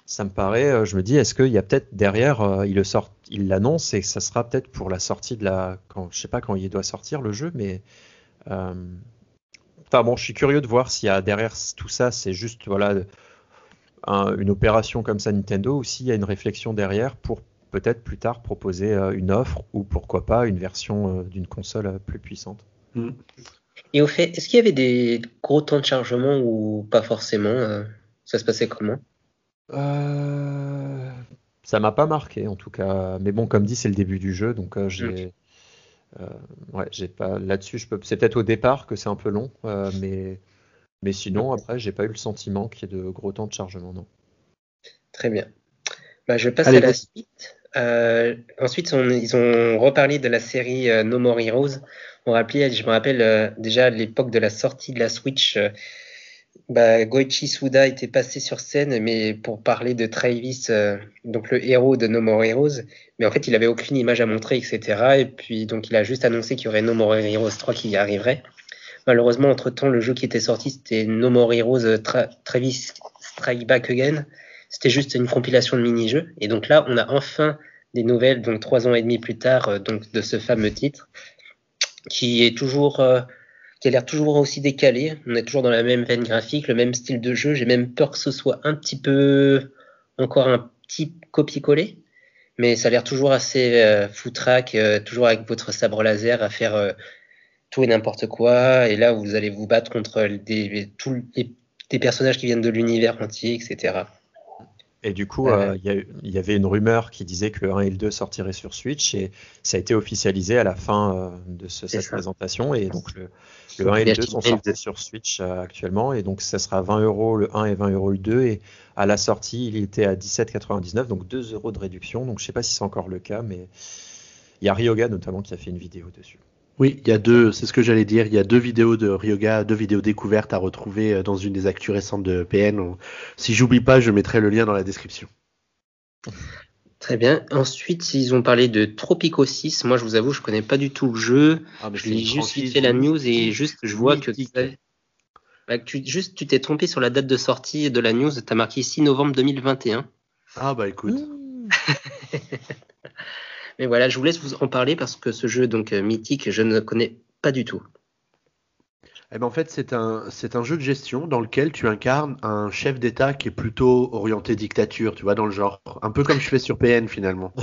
ça me paraît. Euh, je me dis, est-ce qu'il y a peut-être derrière, il le sort, il l'annonce et ça sera peut-être pour la sortie de la, quand, je sais pas quand il doit sortir le jeu, mais Enfin bon, je suis curieux de voir s'il y a derrière tout ça, c'est juste voilà une opération comme ça Nintendo ou s'il y a une réflexion derrière pour peut-être plus tard proposer une offre ou pourquoi pas une version d'une console plus puissante. Mm. Et au fait, est-ce qu'il y avait des gros temps de chargement ou pas forcément euh, Ça se passait comment? Euh... Ça m'a pas marqué en tout cas. Mais bon, comme dit, c'est le début du jeu, donc euh, j'ai. Euh, ouais, j'ai pas là-dessus. Je peux. C'est peut-être au départ que c'est un peu long, mais mais sinon après, j'ai pas eu le sentiment qu'il y ait de gros temps de chargement, non. Très bien. Bah, je passe à la suite. ensuite, ils ont reparlé de la série No More Heroes je me rappelle euh, déjà à l'époque de la sortie de la Switch, euh, bah, Goichi Suda était passé sur scène, mais pour parler de Travis, euh, donc le héros de No More Heroes, mais en fait il avait aucune image à montrer, etc. Et puis donc il a juste annoncé qu'il y aurait No More Heroes 3 qui arriverait. Malheureusement, entre temps, le jeu qui était sorti, c'était No More Heroes Travis Strike Back Again. C'était juste une compilation de mini-jeux. Et donc là, on a enfin des nouvelles, donc trois ans et demi plus tard, donc de ce fameux titre qui est toujours euh, qui a l'air toujours aussi décalé. On est toujours dans la même veine graphique, le même style de jeu. J'ai même peur que ce soit un petit peu encore un petit copier-coller, mais ça a l'air toujours assez euh, foutraque, euh, toujours avec votre sabre laser à faire euh, tout et n'importe quoi. Et là, vous allez vous battre contre des, tous les, des personnages qui viennent de l'univers entier, etc. Et du coup, euh, il y, avait une rumeur qui disait que le 1 et le 2 sortiraient sur Switch et ça a été officialisé à la fin euh, de cette présentation. Et donc, le, 1 et le 2 sont sortis sur Switch euh, actuellement. Et donc, ça sera 20 euros le 1 et 20 euros le 2. Et à la sortie, il était à 17,99, donc 2 euros de réduction. Donc, je ne sais pas si c'est encore le cas, mais il y a Ryoga notamment qui a fait une vidéo dessus. Oui, il y a deux, c'est ce que j'allais dire, il y a deux vidéos de Ryoga, deux vidéos découvertes à retrouver euh, dans une des actus récentes de PN. Si j'oublie pas, je mettrai le lien dans la description. Très bien. Ensuite, ils ont parlé de Tropico 6. Moi, je vous avoue, je connais pas du tout le jeu. Ah, je l'ai juste fait la news et juste, je vois que, bah, tu, juste, tu t'es trompé sur la date de sortie de la news. Tu as marqué 6 novembre 2021. Ah, bah écoute. Mais voilà, je vous laisse vous en parler parce que ce jeu donc euh, mythique, je ne connais pas du tout. Eh ben en fait, c'est un, c'est un jeu de gestion dans lequel tu incarnes un chef d'État qui est plutôt orienté dictature, tu vois, dans le genre. Un peu comme je fais sur PN finalement.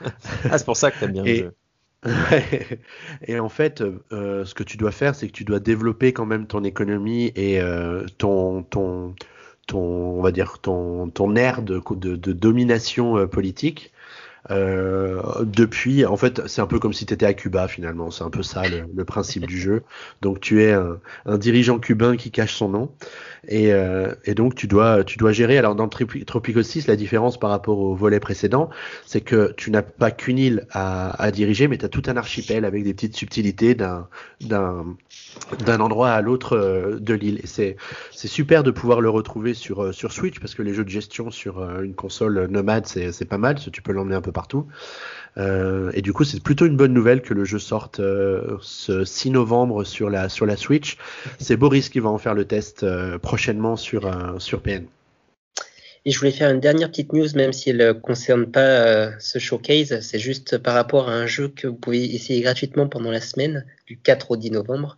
ah, c'est pour ça que t'aimes bien le jeu. et en fait, euh, ce que tu dois faire, c'est que tu dois développer quand même ton économie et euh, ton, ton, ton, on va dire ton, ton aire de, de, de domination euh, politique euh, depuis, en fait, c'est un peu comme si tu étais à Cuba finalement. C'est un peu ça le, le, principe du jeu. Donc tu es un, un, dirigeant cubain qui cache son nom et, euh, et, donc tu dois tu dois gérer. Alors dans Tropico 6, la différence par rapport au volet précédent, c'est que tu n'as pas qu'une île à, à, diriger, mais tu as tout un archipel avec des petites subtilités d'un d'un d'un endroit à l'autre euh, de l'île. Et c'est super de pouvoir le retrouver sur euh, sur Switch parce que les jeux de gestion sur une console nomade c'est c'est pas mal. Tu peux l'emmener un peu partout. Euh, et du coup, c'est plutôt une bonne nouvelle que le jeu sorte euh, ce 6 novembre sur la, sur la Switch. C'est Boris qui va en faire le test euh, prochainement sur, euh, sur PN. Et je voulais faire une dernière petite news, même si elle ne concerne pas euh, ce showcase. C'est juste par rapport à un jeu que vous pouvez essayer gratuitement pendant la semaine, du 4 au 10 novembre.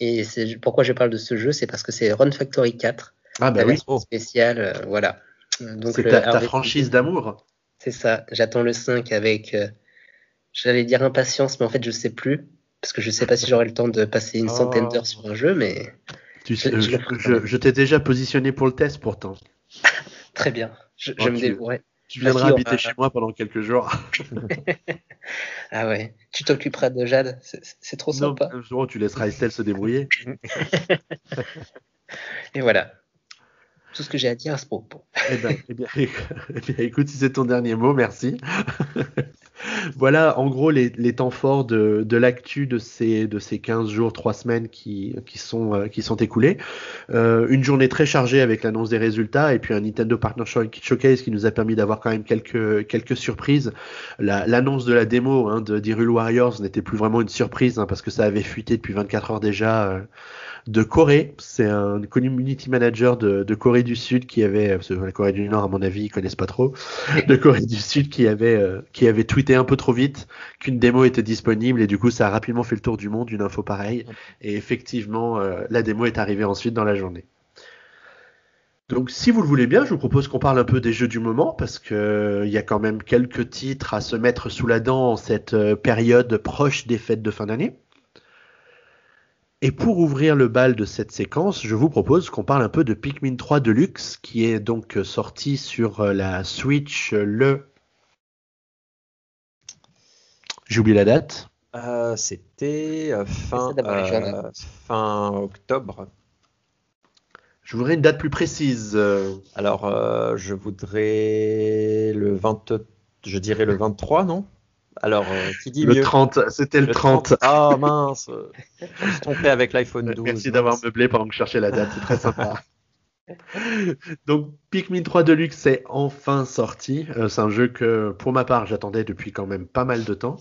Et pourquoi je parle de ce jeu, c'est parce que c'est Run Factory 4. Ah bah oui. Spécial, voilà. Donc c'est ta, ta franchise d'amour. C'est ça. J'attends le 5 avec, euh, j'allais dire impatience, mais en fait, je sais plus. Parce que je sais pas si j'aurai le temps de passer une centaine Oh. d'heures sur un jeu, mais. Tu sais, je t'ai déjà positionné pour le test pourtant. Très bien. Je, je me dévouerai. Tu viendras habiter aura- chez moi pendant quelques jours. Ah ouais. Tu t'occuperas de Jade. C'est trop Non, sympa. oh, tu laisseras Estelle se débrouiller. Et voilà. Tout ce que j'ai à dire à ce propos. Eh ben, eh bien, eh bien, écoute, si c'est ton dernier mot, merci. voilà, en gros, les, temps forts de, l'actu de ces, de ces 15 jours, 3 semaines qui, sont, euh, écoulés. Euh, une journée très chargée avec l'annonce des résultats et puis un Nintendo Partner Show- Showcase qui nous a permis d'avoir quand même quelques, surprises. La- L'annonce de la démo hein, de d'Hyrule Warriors n'était plus vraiment une surprise hein, parce que ça avait fuité depuis 24 heures déjà. euh, de Corée. C'est un community manager de, Corée du Sud qui avait, Corée du Nord, à mon avis, ils connaissent pas trop, de Corée du Sud qui avait, euh, qui avait tweeté un peu trop vite qu'une démo était disponible et du coup, ça a rapidement fait le tour du monde, une info pareille. Et effectivement, euh, la démo est arrivée ensuite dans la journée. Donc, si vous le voulez bien, je vous propose qu'on parle un peu des jeux du moment parce que euh, il y a quand même quelques titres à se mettre sous la dent en cette période proche des fêtes de fin d'année. Et pour ouvrir le bal de cette séquence, je vous propose qu'on parle un peu de Pikmin 3 Deluxe, qui est donc sorti sur euh, la Switch euh, le. J'ai oublié la date. Euh, C'était fin, euh, fin octobre. Je voudrais une date plus précise. Alors, euh, je voudrais le 20, je dirais le 23, non? Alors, euh, qui dit Le mieux 30, c'était le 30. Ah mince, je me suis trompé avec l'iPhone 12. Merci d'avoir meublé pendant que je cherchais la date, c'est très sympa. Donc Pikmin 3 Deluxe est enfin sorti. Euh, c'est un jeu que pour ma part j'attendais depuis quand même pas mal de temps.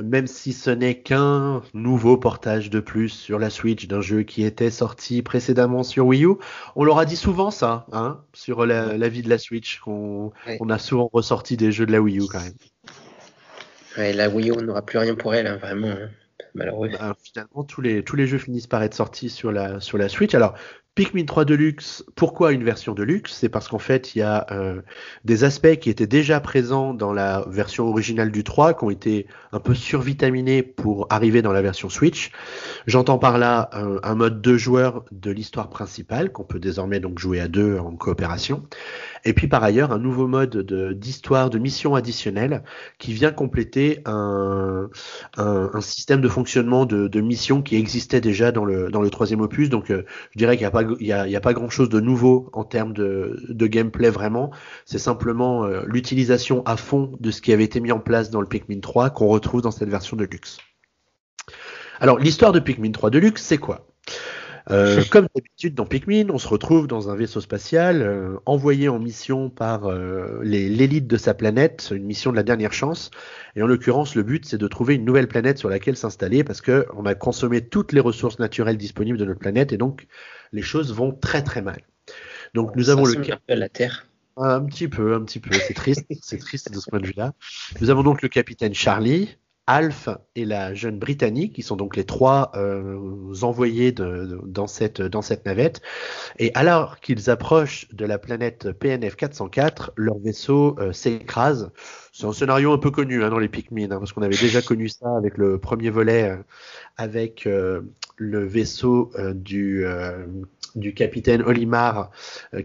Euh, Même si ce n'est qu'un nouveau portage de plus sur la Switch d'un jeu qui était sorti précédemment sur Wii U. On leur a dit souvent ça, hein, sur la, la vie de la Switch, qu'on Ouais. on a souvent ressorti des jeux de la Wii U quand même. La Wii U n'aura plus rien pour elle, hein, vraiment. hein. Bah, finalement, tous les, tous les jeux finissent par être sortis sur la, sur la Switch. Alors, Pikmin 3 Deluxe, pourquoi une version Deluxe? C'est parce qu'en fait, il y a euh, des aspects qui étaient déjà présents dans la version originale du 3, qui ont été un peu survitaminés pour arriver dans la version Switch. J'entends par là euh, un mode deux joueurs de l'histoire principale, qu'on peut désormais donc jouer à deux en coopération. Et puis par ailleurs, un nouveau mode de- d'histoire, de, mission additionnelle, qui vient compléter un, système de fonctionnement de, de mission qui existait déjà dans le, dans le troisième opus. Donc euh, je dirais qu'il n'y a pas, il y a, pas grand-chose de nouveau en termes de, de gameplay vraiment. C'est simplement euh, l'utilisation à fond de ce qui avait été mis en place dans le Pikmin 3 qu'on retrouve dans cette version de luxe. Alors l'histoire de Pikmin 3 Deluxe, c'est quoi? Euh, comme d'habitude dans Pikmin, on se retrouve dans un vaisseau spatial euh, envoyé en mission par euh, l'élite de sa planète, une mission de la dernière chance. Et en l'occurrence, le but, c'est de trouver une nouvelle planète sur laquelle s'installer parce que on a consommé toutes les ressources naturelles disponibles de notre planète et donc les choses vont très très mal. Donc nous Ça avons le la Terre. un petit peu, un petit peu. C'est triste, c'est triste de ce point de vue-là. Nous avons donc le capitaine Charlie, Alf et la jeune Britannique, qui sont donc les trois euh, envoyés de, de- dans cette dans cette navette. Et alors qu'ils approchent de la planète PNF 404, leur vaisseau euh, s'écrase C'est un scénario un peu connu hein, dans les Pikmin, hein, parce qu'on avait déjà connu ça avec le premier volet, euh, avec euh, le vaisseau euh, du, du capitaine Olimar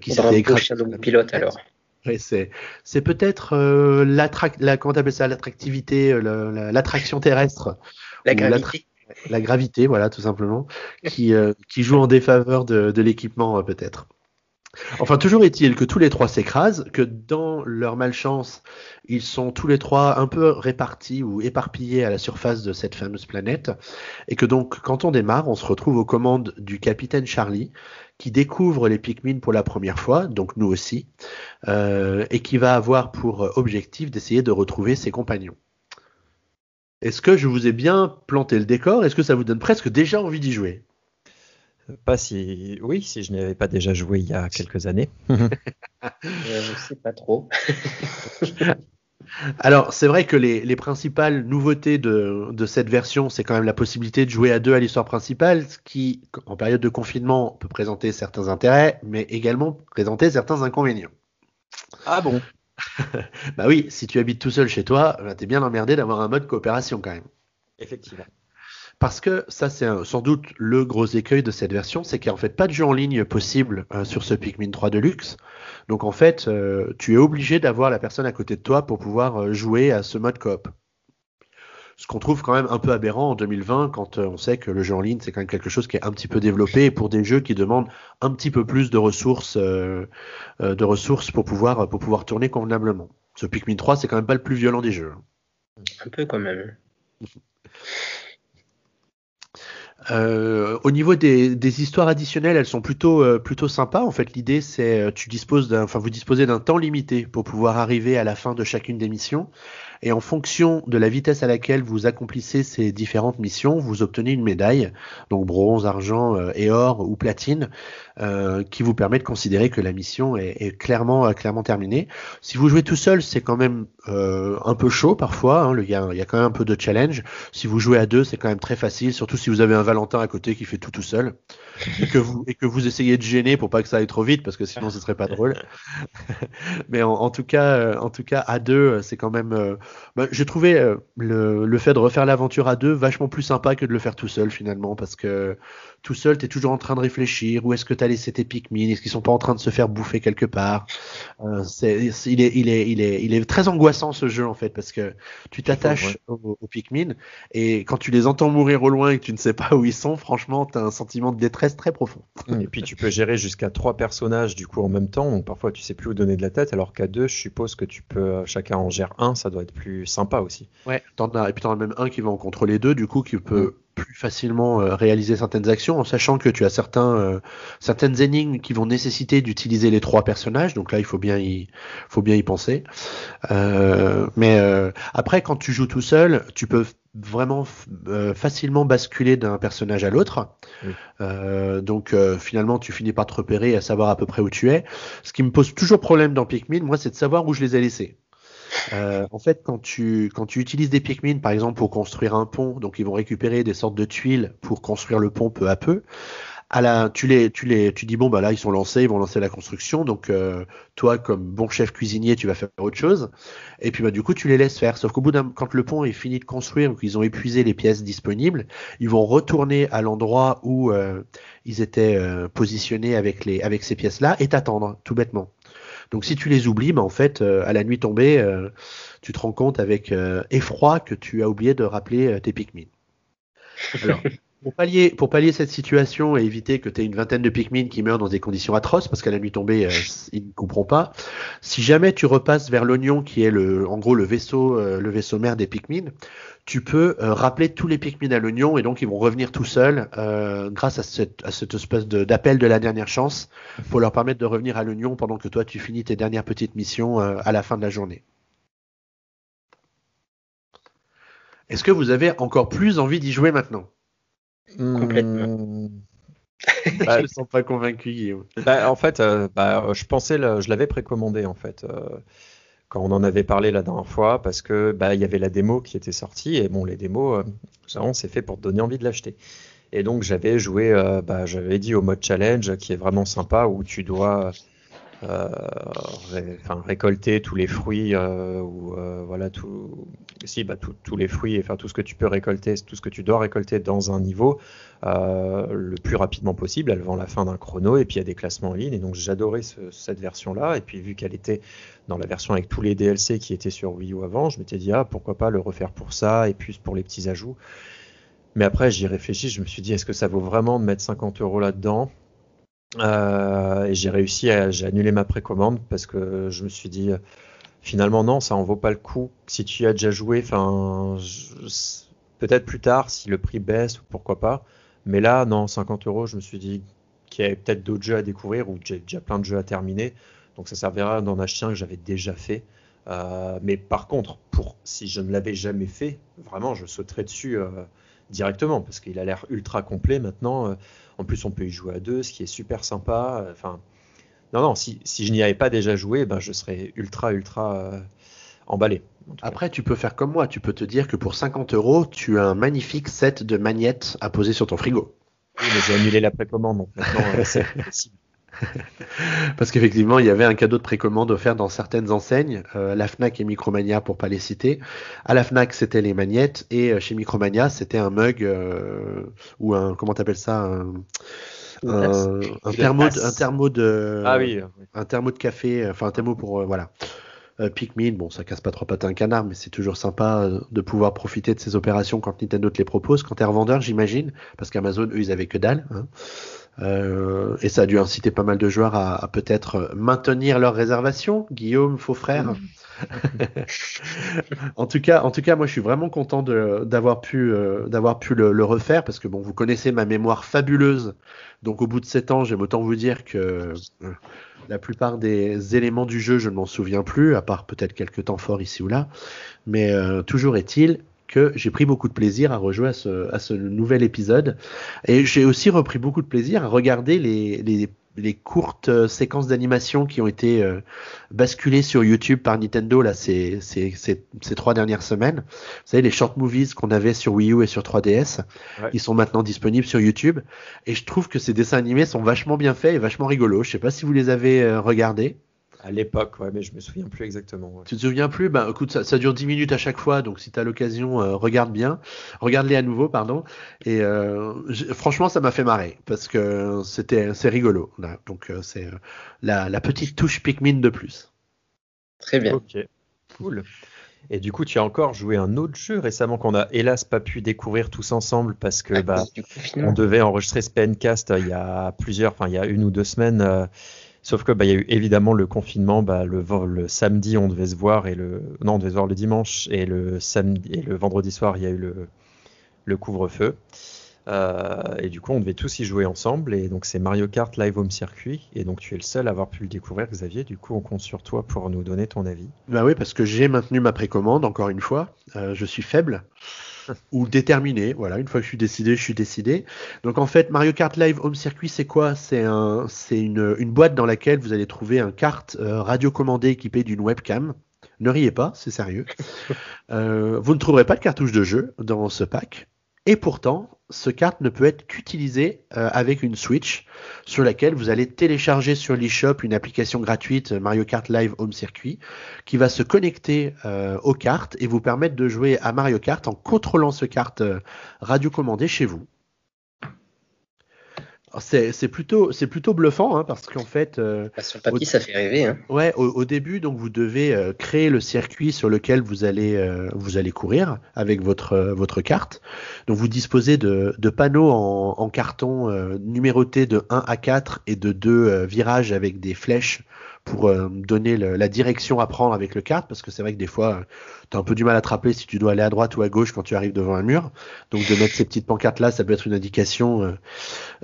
qui s'était écrasé. pilote alors. C'est peut-être la, comment ça l'attractivité, l'attraction terrestre. La gravité. La, gravité, voilà, tout simplement, qui, qui joue en défaveur de, de l'équipement peut-être. Enfin, toujours est-il que tous les trois s'écrasent, que dans leur malchance, ils sont tous les trois un peu répartis ou éparpillés à la surface de cette fameuse planète, et que donc, quand on démarre, on se retrouve aux commandes du capitaine Charlie, qui découvre les Pikmin pour la première fois, donc nous aussi, euh, et qui va avoir pour objectif d'essayer de retrouver ses compagnons. Est-ce que je vous ai bien planté le décor? Est-ce que ça vous donne presque déjà envie d'y jouer? Pas si. Oui, si je n'avais pas déjà joué il y a quelques années. je ne sais pas trop. Alors, c'est vrai que les, principales nouveautés de, cette version, c'est quand même la possibilité de jouer à deux à l'histoire principale, ce qui, en période de confinement, peut présenter certains intérêts, mais également présenter certains inconvénients. Ah bon? Bah oui, si tu habites tout seul chez toi, bah, t'es bien emmerdé d'avoir un mode coopération quand même. Effectivement. Parce que ça, c'est sans doute le gros écueil de cette version, c'est qu'il n'y a en fait pas de jeu en ligne possible euh, sur ce Pikmin 3 Deluxe. Donc en fait, euh, tu es obligé d'avoir la personne à côté de toi pour pouvoir euh, jouer à ce mode coop. Ce qu'on trouve quand même un peu aberrant en 2020 quand on sait que le jeu en ligne c'est quand même quelque chose qui est un petit peu développé pour des jeux qui demandent un petit peu plus de ressources, de ressources pour pouvoir pour pouvoir tourner convenablement. Ce Pikmin 3 c'est quand même pas le plus violent des jeux. Un peu quand même. Euh, au niveau des, des, histoires additionnelles, elles sont plutôt euh, plutôt sympas. En fait, l'idée c'est euh, tu disposes d'un, enfin vous disposez d'un temps limité pour pouvoir arriver à la fin de chacune des missions. Et en fonction de la vitesse à laquelle vous accomplissez ces différentes missions, vous obtenez une médaille, donc bronze, argent euh, et or ou platine, euh, qui vous permet de considérer que la mission est, clairement euh, clairement terminée. Si vous jouez tout seul, c'est quand même un peu chaud parfois. Hein, il, y a, quand même un peu de challenge. Si vous jouez à deux, c'est quand même très facile, surtout si vous avez un Valentin à côté qui fait tout tout seul et que vous essayez de gêner pour pas que ça aille trop vite parce que sinon ce serait pas drôle. Mais en, tout cas, en tout cas à deux, c'est quand même bah, j'ai trouvé euh, le, le, fait de refaire l'aventure à deux vachement plus sympa que de le faire tout seul finalement, parce que tout seul, tu es toujours en train de réfléchir, où est-ce que tu as laissé tes Pikmin, est-ce qu'ils sont pas en train de se faire bouffer quelque part? Euh, il, est, il, est, il, est, il est très angoissant ce jeu en fait, parce que tu t'attaches aux, Pikmin, et quand tu les entends mourir au loin et que tu ne sais pas où ils sont, franchement, tu as un sentiment de détresse très profond. Et puis tu peux gérer jusqu'à trois personnages du coup en même temps, donc parfois tu sais plus où donner de la tête, alors qu'à deux, je suppose que tu peux, chacun en gère un, ça doit être plus sympa aussi. Ouais, as, et puis t'en as même un qui va en contrôler deux, du coup, qui peut plus facilement euh, réaliser certaines actions en sachant que tu as certains euh, certaines énigmes qui vont nécessiter d'utiliser les trois personnages. Donc là il faut bien y faut bien y penser. Euh, mais après quand tu joues tout seul tu peux vraiment facilement basculer d'un personnage à l'autre. Donc finalement tu finis par te repérer à savoir à peu près où tu es. Ce qui me pose toujours problème dans Pikmin moi c'est de savoir où je les ai laissés euh, en fait, quand tu, quand tu utilises des Pikmin, par exemple, pour construire un pont, donc ils vont récupérer des sortes de tuiles pour construire le pont peu à peu. À la, tu les, tu les, tu dis bon bah là ils sont lancés, ils vont lancer la construction. Donc euh, toi comme bon chef cuisinier, tu vas faire autre chose. Et puis bah du coup tu les laisses faire. Sauf qu'au bout d'un, quand le pont est fini de construire ou qu'ils ont épuisé les pièces disponibles, ils vont retourner à l'endroit où euh, ils étaient positionnés avec les, avec ces pièces là et t'attendre tout bêtement. Donc si tu les oublies, bah, en fait, euh, à la nuit tombée, euh, tu te rends compte avec euh, effroi que tu as oublié de rappeler tes Pikmin. Alors, pour pallier, pour pallier cette situation et éviter que tu aies une vingtaine de Pikmin qui meurent dans des conditions atroces, parce qu'à la nuit tombée, ils ne comprennent pas, si jamais tu repasses vers l'oignon, qui est le, en gros le vaisseau, le vaisseau mère des Pikmin, tu peux euh, rappeler tous les Pikmin à l'oignon et donc ils vont revenir tout seuls euh, grâce à cette, à cette espèce d'appel de, la dernière chance pour leur permettre de revenir à l'oignon pendant que toi tu finis tes dernières petites missions euh, à la fin de la journée. Est-ce que vous avez encore plus envie d'y jouer maintenant? Complètement. Bah, je ne sens pas convaincu, Guillaume. Bah, en fait, bah, je pensais, je l'avais précommandé en fait quand on en avait parlé la dernière fois, parce que bah, il y avait la démo qui était sortie, et bon, les démos, euh, c'est fait pour te donner envie de l'acheter. Et donc j'avais joué, euh, bah, j'avais dit au mode challenge, qui est vraiment sympa, où tu dois enfin, récolter tous les fruits ou voilà tout, si bah, tous les fruits, enfin tout ce que tu peux récolter, tout ce que tu dois récolter dans un niveau le plus rapidement possible avant la fin d'un chrono. Et puis il y a des classements en ligne. Et donc j'adorais cette version-là. Et puis vu qu'elle était dans la version avec tous les DLC qui étaient sur Wii U avant, je m'étais dit ah pourquoi pas le refaire pour ça et puis pour les petits ajouts. Mais après, j'y réfléchis, je me suis dit, est-ce que ça vaut vraiment de mettre 50 euros là-dedans? Euh, Et j'ai réussi à, j'ai annulé ma précommande parce que je me suis dit, finalement, non, ça en vaut pas le coup. Si tu y as déjà joué, enfin, peut-être plus tard, si le prix baisse ou pourquoi pas. Mais là, non, 50 euros, je me suis dit qu'il y avait peut-être d'autres jeux à découvrir ou j'ai déjà plein de jeux à terminer. Donc ça servira d'en acheter un que j'avais déjà fait. Euh, mais par contre, pour si je ne l'avais jamais fait, vraiment, je sauterais dessus. Euh, directement parce qu'il a l'air ultra complet maintenant. En plus, on peut y jouer à deux, ce qui est super sympa. Enfin, non, non, si, si je n'y avais pas déjà joué, ben, je serais ultra, ultra euh, emballé. Après, tu peux faire comme moi. Tu peux te dire que pour 50 euros, tu as un magnifique set de magnettes à poser sur ton frigo. Oui, mais j'ai annulé la précommande, donc maintenant euh, c'est possible. Parce qu'effectivement, il y avait un cadeau de précommande offert dans certaines enseignes, euh, la Fnac et Micromania pour pas les citer. À la Fnac, c'était les magnettes et euh, chez Micromania, c'était un mug euh, ou un comment t'appelles ça un, un, thermo, de, un thermo de ah oui, un thermo de café, enfin un thermo pour voilà. Pikmin, bon, ça casse pas trop patin un canard, mais c'est toujours sympa de pouvoir profiter de ces opérations quand Nintendo te les propose. Quand t'es revendeur, j'imagine, parce qu'Amazon, eux, ils avaient que dalle. Hein. Euh, et ça a dû inciter pas mal de joueurs à, peut-être maintenir leur réservation. Guillaume, faux frère. en tout cas, en tout cas, moi, je suis vraiment content d'avoir pu, euh, d'avoir pu le, refaire parce que bon, vous connaissez ma mémoire fabuleuse. Donc, au bout de 7 ans, j'aime autant vous dire que euh, la plupart des éléments du jeu, je ne m'en souviens plus, à part peut-être quelques temps forts ici ou là. Mais toujours est-il que j'ai pris beaucoup de plaisir à rejouer à ce, à ce nouvel épisode. Et j'ai aussi repris beaucoup de plaisir à regarder les, les, les courtes euh, séquences d'animation qui ont été euh, basculées sur YouTube par Nintendo là ces, ces, ces, ces, trois dernières semaines. Vous savez, les short movies qu'on avait sur Wii U et sur 3DS, ils sont maintenant disponibles sur YouTube. Et je trouve que ces dessins animés sont vachement bien faits et vachement rigolos. Je sais pas si vous les avez euh, regardés. À l'époque, ouais, mais je me souviens plus exactement. Tu te souviens plus? Bah écoute, ça, ça, dure 10 minutes à chaque fois, donc si tu as l'occasion, euh, regarde bien. Regarde-les à nouveau, pardon. Et euh, franchement, ça m'a fait marrer, parce que c'était c'est rigolo. Là. Donc euh, c'est la, la, petite touche Pikmin de plus. Très bien. Ok, cool. Et du coup, tu as encore joué un autre jeu récemment qu'on a hélas pas pu découvrir tous ensemble parce que bah, on devait enregistrer ce PNcast il y a plusieurs, enfin il y a une ou deux semaines. Sauf que bah, y a eu évidemment le confinement. Bah, le, le, samedi, on devait se voir et le non, on devait se voir le dimanche et le samedi et le vendredi soir, il y a eu le, le couvre-feu. Euh, et du coup, on devait tous y jouer ensemble. Et donc, c'est Mario Kart Live Home Circuit. Et donc, tu es le seul à avoir pu le découvrir, Xavier. Du coup, on compte sur toi pour nous donner ton avis. Bah oui, parce que j'ai maintenu ma précommande, encore une fois. Euh, je suis faible ou déterminé. Voilà, une fois que je suis décidé, je suis décidé. Donc en fait, Mario Kart Live Home Circuit, c'est quoi? C'est un, c'est une, une, boîte dans laquelle vous allez trouver un kart euh, radiocommandé équipé d'une webcam. Ne riez pas, c'est sérieux. Euh, vous ne trouverez pas de cartouche de jeu dans ce pack. Et pourtant, ce carte ne peut être qu'utilisé euh, avec une Switch sur laquelle vous allez télécharger sur l'eShop une application gratuite Mario Kart Live Home Circuit qui va se connecter euh, aux cartes et vous permettre de jouer à Mario Kart en contrôlant ce carte euh, radiocommandé chez vous. C'est plutôt c'est plutôt bluffant hein, parce qu'en fait euh, bah, sur papier ça fait rêver. Hein. Ouais, au, au, début donc vous devez euh, créer le circuit sur lequel vous allez euh, vous allez courir avec votre votre carte. Donc vous disposez de, de panneaux en, en carton numérotés de 1 à 4 et de deux virages avec des flèches pour euh, donner la direction à prendre avec le kart, parce que c'est vrai que des fois, tu as un peu du mal à te si tu dois aller à droite ou à gauche quand tu arrives devant un mur. Donc de mettre ces petites pancartes là, ça peut être une indication euh,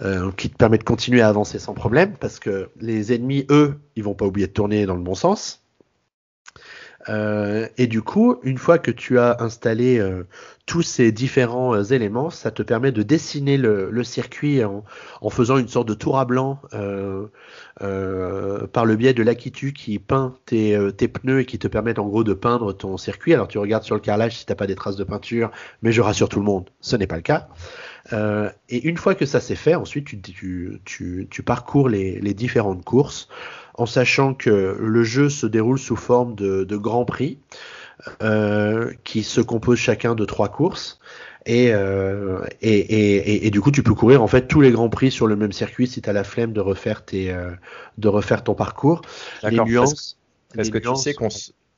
euh, qui te permet de continuer à avancer sans problème, parce que les ennemis, eux, ils vont pas oublier de tourner dans le bon sens. Euh, et du coup, une fois que tu as installé euh, tous ces différents euh, éléments, ça te permet de dessiner le, circuit en, faisant une sorte de tour à blanc par le biais de l'Akitu qui peint tes, pneus et qui te permettent en gros de peindre ton circuit. Alors tu regardes sur le carrelage si t'as pas des traces de peinture, mais je rassure tout le monde, ce n'est pas le cas. et une fois que ça s'est fait, ensuite tu, tu, tu, tu parcours les différentes courses en sachant que le jeu se déroule sous forme de, de Grand Prix euh, qui se composent chacun de trois courses. Et, euh, et, et, et, du coup, tu peux courir en fait tous les grands prix sur le même circuit si tu as la flemme de refaire, tes, euh, de refaire ton parcours. Les nuances. Est-ce que tu sais qu'on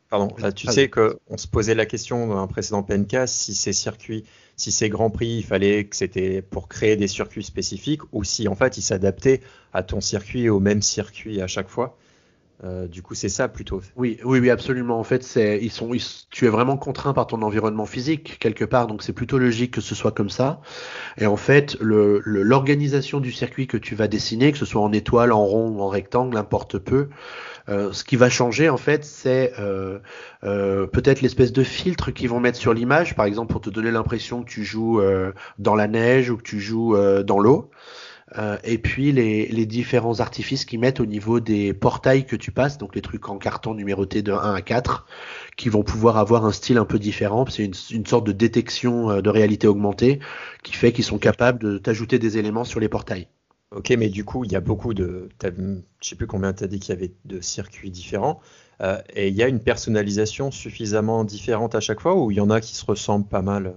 Pardon, tu sais qu'on se posait la question dans un précédent PNK si ces circuits, si ces grands prix, il fallait que c'était pour créer des circuits spécifiques ou si en fait ils s'adaptaient à ton circuit au même circuit à chaque fois. Euh, du coup, c'est ça plutôt. Oui, oui, oui, absolument. En fait, c'est, ils sont, tu es vraiment contraint par ton environnement physique quelque part, donc c'est plutôt logique que ce soit comme ça. Et en fait, le, l'organisation du circuit que tu vas dessiner, que ce soit en étoile, en rond en rectangle, importe peu. Euh, ce qui va changer, en fait, c'est euh, euh peut-être l'espèce de filtre qu'ils vont mettre sur l'image, par exemple pour te donner l'impression que tu joues euh, dans la neige ou que tu joues dans l'eau. Euh, et puis les, différents artifices qu'ils mettent au niveau des portails que tu passes, donc les trucs en carton numérotés de 1 à 4, qui vont pouvoir avoir un style un peu différent. C'est une, sorte de détection euh, de réalité augmentée qui fait qu'ils sont capables de t'ajouter des éléments sur les portails. Ok, mais du coup, il y a beaucoup de. Je sais plus combien tu as dit qu'il y avait de circuits différents. Euh, et il y a une personnalisation suffisamment différente à chaque fois ou il y en a qui se ressemblent pas mal?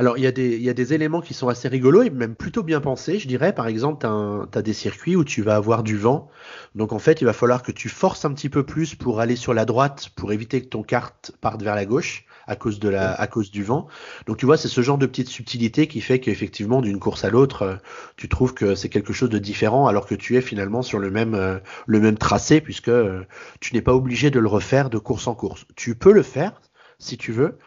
Alors, il y, a des, il y a des éléments qui sont assez rigolos et même plutôt bien pensés, je dirais. Par exemple, tu as, des circuits où tu vas avoir du vent. Donc, en fait, il va falloir que tu forces un petit peu plus pour aller sur la droite pour éviter que ton kart parte vers la gauche à cause, de la, à cause du vent. Donc, tu vois, c'est ce genre de petite subtilité qui fait qu'effectivement, d'une course à l'autre, euh, tu trouves que c'est quelque chose de différent alors que tu es finalement sur le même, euh, le même tracé puisque euh, tu n'es pas obligé de le refaire de course en course. Tu peux le faire si tu veux,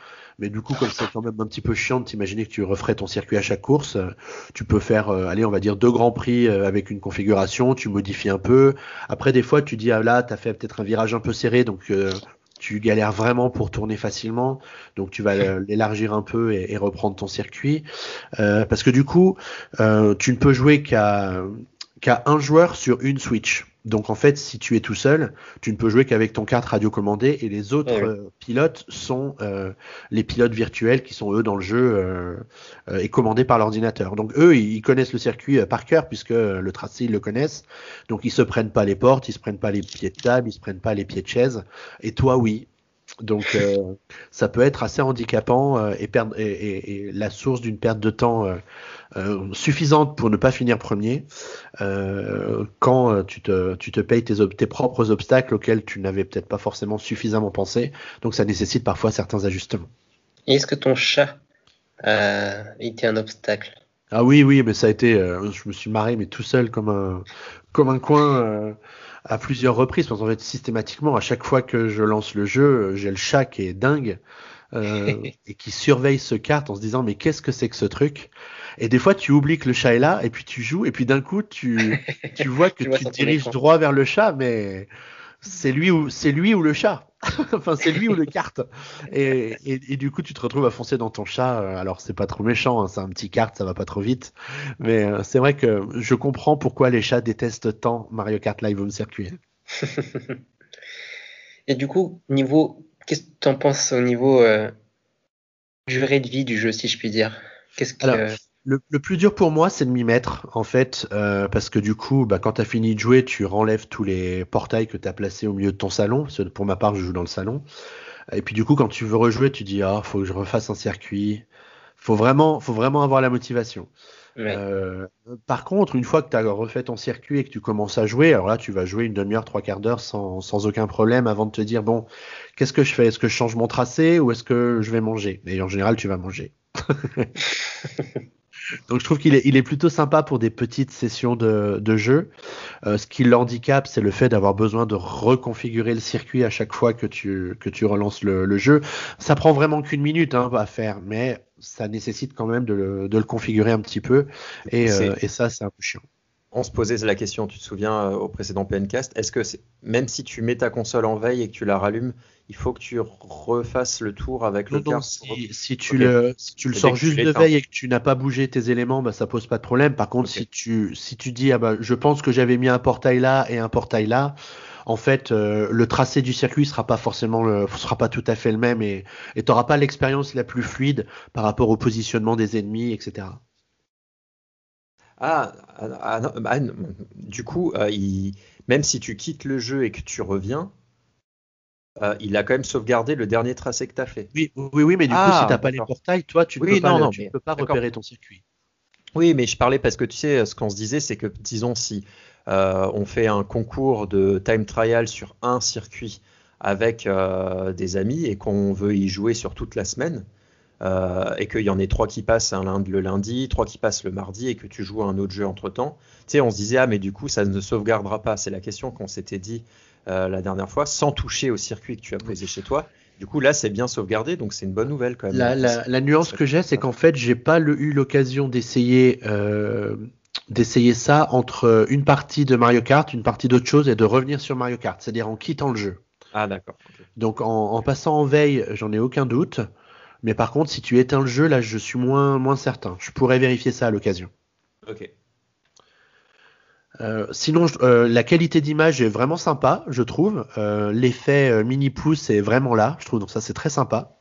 mais du coup, comme c'est quand même un petit peu chiant de t'imaginer que tu referais ton circuit à chaque course, euh, tu peux faire, euh, allez, on va dire deux grands prix euh, avec une configuration, tu modifies un peu. Après, des fois, tu dis, ah là, t'as fait peut-être un virage un peu serré, donc tu galères vraiment pour tourner facilement, donc tu vas l'élargir un peu et, reprendre ton circuit. parce que du coup, tu ne peux jouer qu'à qu'à un joueur sur une Switch. Donc en fait, si tu es tout seul, tu ne peux jouer qu'avec ton carte radiocommandée et les autres eh euh, pilotes sont euh, les pilotes virtuels qui sont eux dans le jeu euh, et commandés par l'ordinateur. Donc eux, ils connaissent le circuit par cœur puisque le tracé ils le connaissent. Donc ils se prennent pas les portes, ils se prennent pas les pieds de table, ils se prennent pas les pieds de chaise. Et toi, oui. Donc ça peut être assez handicapant et, perdre, et, la source d'une perte de temps euh, suffisante pour ne pas finir premier euh, quand euh, tu te, payes tes, tes propres obstacles auxquels tu n'avais peut-être pas forcément suffisamment pensé. Donc ça nécessite parfois certains ajustements. Est-ce que ton chat été un obstacle? Ah oui, oui, mais ça a été. je me suis marré, mais tout seul comme un, comme un coin à plusieurs reprises. Parce qu'en fait, systématiquement, à chaque fois que je lance le jeu, j'ai le chat qui est dingue. et qui surveille ce kart en se disant mais qu'est-ce que c'est que ce truc? Et des fois, tu oublies que le chat est là, et puis tu joues, et puis d'un coup, tu, tu vois que tu, te diriges droit vers le chat, mais c'est lui ou c'est lui ou le chat. enfin, c'est lui ou le carte. Et, et, du coup, tu te retrouves à foncer dans ton chat. Alors, c'est pas trop méchant, hein, c'est un petit carte, ça va pas trop vite. Mais euh, c'est vrai que je comprends pourquoi les chats détestent tant Mario Kart Live Home Circuit. et du coup, niveau, qu'est-ce que tu en penses au niveau euh, durée de vie du jeu, si je puis dire? Qu'est-ce que le, plus dur pour moi, c'est de m'y mettre, en fait, euh, parce que du coup, bah, quand tu as fini de jouer, tu renlèves tous les portails que tu as placés au milieu de ton salon. Pour ma part, je joue dans le salon. Et puis du coup, quand tu veux rejouer, tu dis ah, faut que je refasse un circuit. Faut vraiment, faut vraiment avoir la motivation. Euh, par contre, une fois que tu as refait ton circuit et que tu commences à jouer, alors là, tu vas jouer une demi-heure, trois quarts d'heure sans, sans aucun problème avant de te dire bon, qu'est-ce que je fais? Est-ce que je change mon tracé ou est-ce que je vais manger? Et en général, tu vas manger. Donc je trouve qu'il est, il est plutôt sympa pour des petites sessions de, de jeu. Euh, ce qui l'handicape, c'est le fait d'avoir besoin de reconfigurer le circuit à chaque fois que tu, que tu relances le, le jeu. Ça prend vraiment qu'une minute hein, à faire, mais ça nécessite quand même de le, de le configurer un petit peu. Et, euh, et ça, c'est un peu chiant on se posait la question, tu te souviens, euh, au précédent PNcast, est-ce que même si tu mets ta console en veille et que tu la rallumes, il faut que tu refasses le tour avec le non, si, tu le, tu le sors juste de veille et que tu n'as pas bougé tes éléments, bah, ça pose pas de problème. Par contre, si tu si tu dis ah bah je pense que j'avais mis un portail là et un portail là, en fait euh, le tracé du circuit sera pas forcément le, sera pas tout à fait le même et tu n'auras pas l'expérience la plus fluide par rapport au positionnement des ennemis, etc. Ah, ah, ah, non, non, du coup, euh, il- même si tu quittes le jeu et que tu reviens, euh, il a quand même sauvegardé le dernier tracé que tu as fait. Oui, oui, oui, mais du coup, Ah, si t'as pas les portails, toi, tu ne Oui, peux pas, non, le- non, tu mais- peux pas d'accord. repérer ton circuit. Oui, mais je parlais parce que tu sais, ce qu'on se disait, c'est que, disons, si euh, on fait un concours de time trial sur un circuit avec euh, des amis et qu'on veut y jouer sur toute la semaine, euh, et qu'il y en ait trois qui passent un lundi, le lundi, trois qui passent le mardi, et que tu joues à un autre jeu entre-temps, tu sais, on se disait, ah, mais du coup, ça ne sauvegardera pas. C'est la question qu'on s'était dit euh, la dernière fois, sans toucher au circuit que tu as posé chez toi. Du coup, là, c'est bien sauvegardé, donc c'est une bonne nouvelle quand même. La, la- la nuance que j'ai, c'est qu'en fait, j'ai pas le- eu l'occasion d'essayer euh, d'essayer ça entre une partie de Mario Kart, une partie d'autre chose et de revenir sur Mario Kart, c'est-à-dire en quittant le jeu. Ah, d'accord. Donc en, en passant en veille, j'en ai aucun doute. Mais par contre, si tu éteins le jeu, là, je suis moins, moins certain. Je pourrais vérifier ça à l'occasion. Ok. Euh, sinon, euh, la qualité d'image est vraiment sympa, je trouve. Euh, L'effet mini pouce est vraiment là, je trouve. Donc ça, c'est très sympa.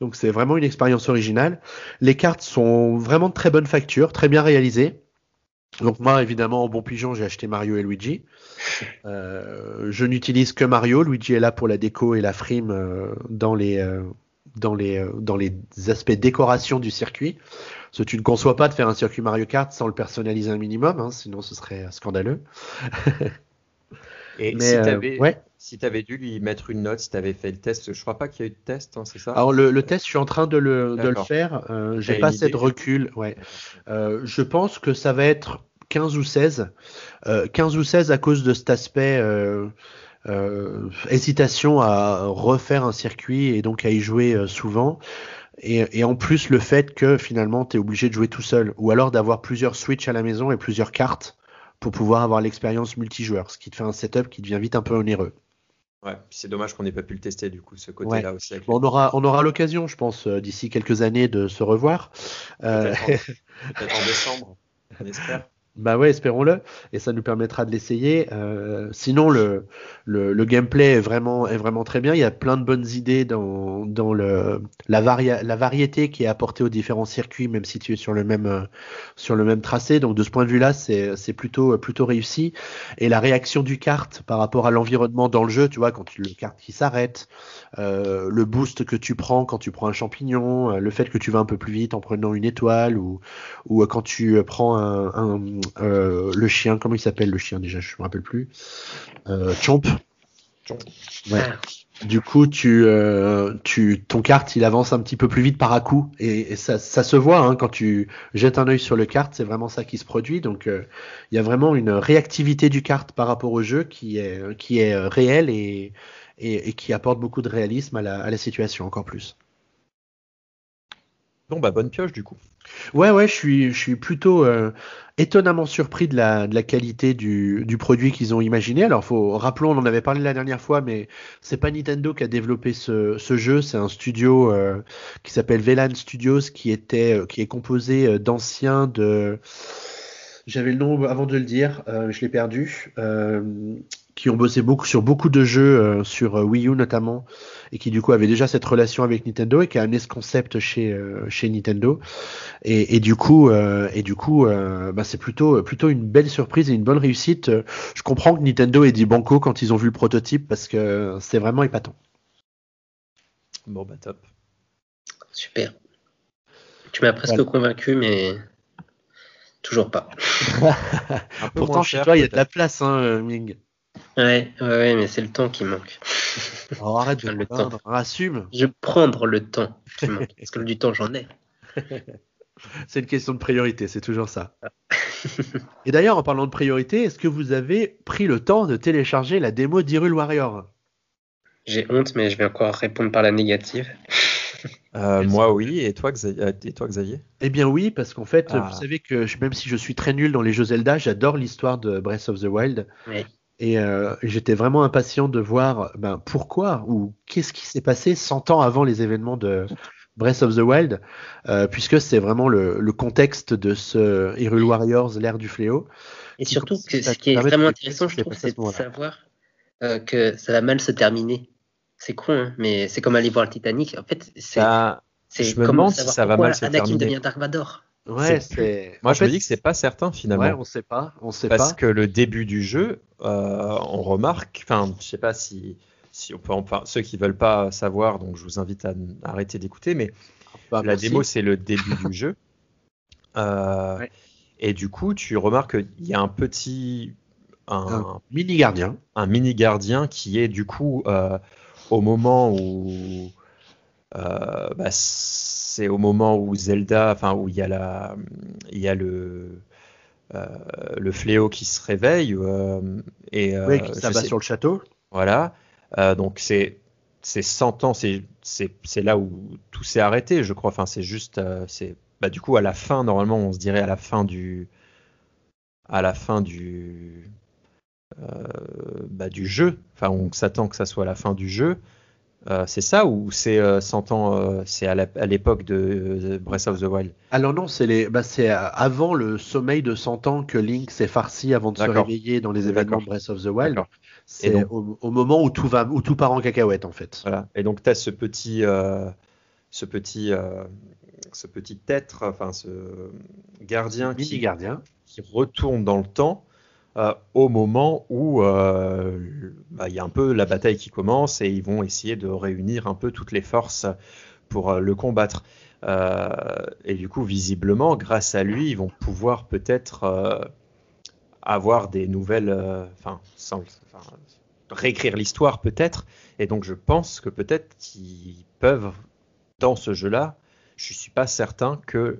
Donc c'est vraiment une expérience originale. Les cartes sont vraiment de très bonne facture, très bien réalisées. Donc moi, évidemment, en bon pigeon, j'ai acheté Mario et Luigi. Je n'utilise que Mario. Luigi est là pour la déco et la frime dans les dans les euh, dans les aspects décoration du circuit. Parce que tu ne conçois pas de faire un circuit Mario Kart sans le personnaliser un minimum, hein, sinon ce serait scandaleux. Et Mais si euh, tu avais, ouais. si dû lui mettre une note, si tu avais fait le test, je crois pas qu'il y a eu de test, hein, c'est ça? Alors le, le test, je suis en train de le, de le faire. Euh, j'ai pas assez de recul. Ouais. Euh, je pense que ça va être 15 ou 16. Euh, 15 ou 16 à cause de cet aspect euh, hésitation à refaire un circuit et donc à y jouer euh, souvent. Et, et en plus le fait que finalement tu es obligé de jouer tout seul ou alors d'avoir plusieurs Switch à la maison et plusieurs cartes pour pouvoir avoir l'expérience multijoueur, ce qui te fait un setup qui devient vite un peu onéreux. Ouais, c'est dommage qu'on n'ait pas pu le tester du coup, ce côté-là aussi. avec Bon, on aura, on aura l'occasion, je pense, euh, d'ici quelques années de se revoir. Euh, Peut-être en, en décembre, on espère. Bah ouais, espérons-le, et ça nous permettra de l'essayer. Euh, sinon, le, le, le gameplay est vraiment, est vraiment très bien. Il y a plein de bonnes idées dans, dans le, la, varia la variété qui est apportée aux différents circuits, même si tu es sur le même, euh, sur le même tracé. Donc de ce point de vue-là, c'est plutôt, plutôt réussi. Et la réaction du kart par rapport à l'environnement dans le jeu, tu vois, quand tu, le kart qui s'arrête, euh, le boost que tu prends quand tu prends un champignon, euh, le fait que tu vas un peu plus vite en prenant une étoile ou, ou euh, quand tu euh, prends un, euh, le chien, comment il s'appelle le chien déjà, je me rappelle plus, euh, Chomp. Chomp. Ouais. Du coup, tu, euh, tu, ton kart, il avance un petit peu plus vite par à coup, et, et ça, ça se voit hein, quand tu jettes un œil sur le kart, c'est vraiment ça qui se produit. Donc, euh, il y a vraiment une réactivité du kart par rapport au jeu qui est, qui est réelle et, et, et qui apporte beaucoup de réalisme à la, à la situation encore plus. Bon, bah bonne pioche du coup. Ouais, ouais, je suis, je suis plutôt euh, étonnamment surpris de la, de la qualité du, du produit qu'ils ont imaginé. Alors, faut, rappelons, on en avait parlé la dernière fois, mais c'est pas Nintendo qui a développé ce, ce jeu, c'est un studio euh, qui s'appelle Velan Studios, qui était, euh, qui est composé d'anciens de, j'avais le nom avant de le dire, je l'ai perdu, qui ont bossé beaucoup sur beaucoup de jeux, euh, sur euh, Wii U notamment, et qui du coup avaient déjà cette relation avec Nintendo et qui a amené ce concept chez, euh, chez Nintendo. Et, et du coup, euh, et du coup, euh, bah, c'est plutôt, plutôt une belle surprise et une bonne réussite. Je comprends que Nintendo ait dit banco quand ils ont vu le prototype parce que c'est vraiment épatant. Bon, bah top. Super. Tu m'as presque Voilà. convaincu, mais toujours pas. Pourtant, chez toi, il y a de la place, hein, Ming. Ouais, ouais, ouais, mais c'est le temps qui manque. Arrête de Le temps. assume. Je vais prendre le temps qui manque. Parce que du temps, j'en ai. C'est une question de priorité, c'est toujours ça. Et d'ailleurs, en parlant de priorité, est-ce que vous avez pris le temps de télécharger la démo d'Hyrule Warrior? J'ai honte, mais je vais encore répondre par la négative. Euh, moi, oui. Et toi, Xavier, euh, et toi, Xavier? Eh bien oui, parce qu'en fait, Ah. vous savez que je- même si je suis très nul dans les jeux Zelda, j'adore l'histoire de Breath of the Wild. Oui. Et euh, j'étais vraiment impatient de voir ben, pourquoi ou qu'est-ce qui s'est passé 100 ans avant les événements de Breath of the Wild, euh, puisque c'est vraiment le, le contexte de ce Hyrule Warriors, l'ère du fléau. Et surtout, que ce qui est vraiment intéressant, je trouve, c'est de savoir euh, que ça va mal se terminer. C'est con, hein, mais c'est comme aller voir le Titanic. En fait, c'est c'est je me demande si ça va mal se Anakin terminer. devient Dark Vador. Ouais, c'est. Moi, en je fait, me dis que c'est pas certain finalement. Ouais, on sait pas. On sait Parce pas. que le début du jeu, euh, on remarque, enfin, je sais pas si, si on peut en par- ceux qui veulent pas savoir, donc je vous invite à arrêter d'écouter, mais Bah, la démo c'est le début du jeu. Euh, Ouais. Et du coup, tu remarques qu'il y a un petit, un, Un mini gardien. un mini gardien qui est du coup euh, au moment où euh, bah, c'est au moment où Zelda, enfin où il y a la, il y a le euh, le fléau qui se réveille euh, et euh, oui, qui je s'abat sur le château. voilà. Euh, donc c'est c'est 100 ans, c'est là où tout s'est arrêté, je crois. Enfin, c'est juste, euh, c'est bah du coup à la fin normalement, on se dirait à la fin du à la fin du euh, bah, du jeu. Enfin, on s'attend que ça soit à la fin du jeu. Euh, c'est ça ou c'est euh, 100 ans, euh, c'est à l'époque de euh, Breath of the Wild? Alors non, c'est bah, euh, avant le sommeil de 100 ans que Link s'est farci avant de se réveiller dans les événements de Breath of the Wild. C'est au, au moment où tout va, où tout part en cacahuète en fait. Voilà. Et donc tu as ce petit, euh, ce petit, euh, ce petit être, enfin ce gardien Mini qui, gardien. qui retourne dans le temps euh, au moment où euh, bah, il y a un peu la bataille qui commence et ils vont essayer de réunir un peu toutes les forces pour euh, le combattre. Et du coup, visiblement, grâce à lui, ils vont pouvoir peut-être avoir des nouvelles, enfin, réécrire l'histoire peut-être. Et donc, je pense que peut-être qu'ils peuvent, dans ce jeu-là, je suis pas certain que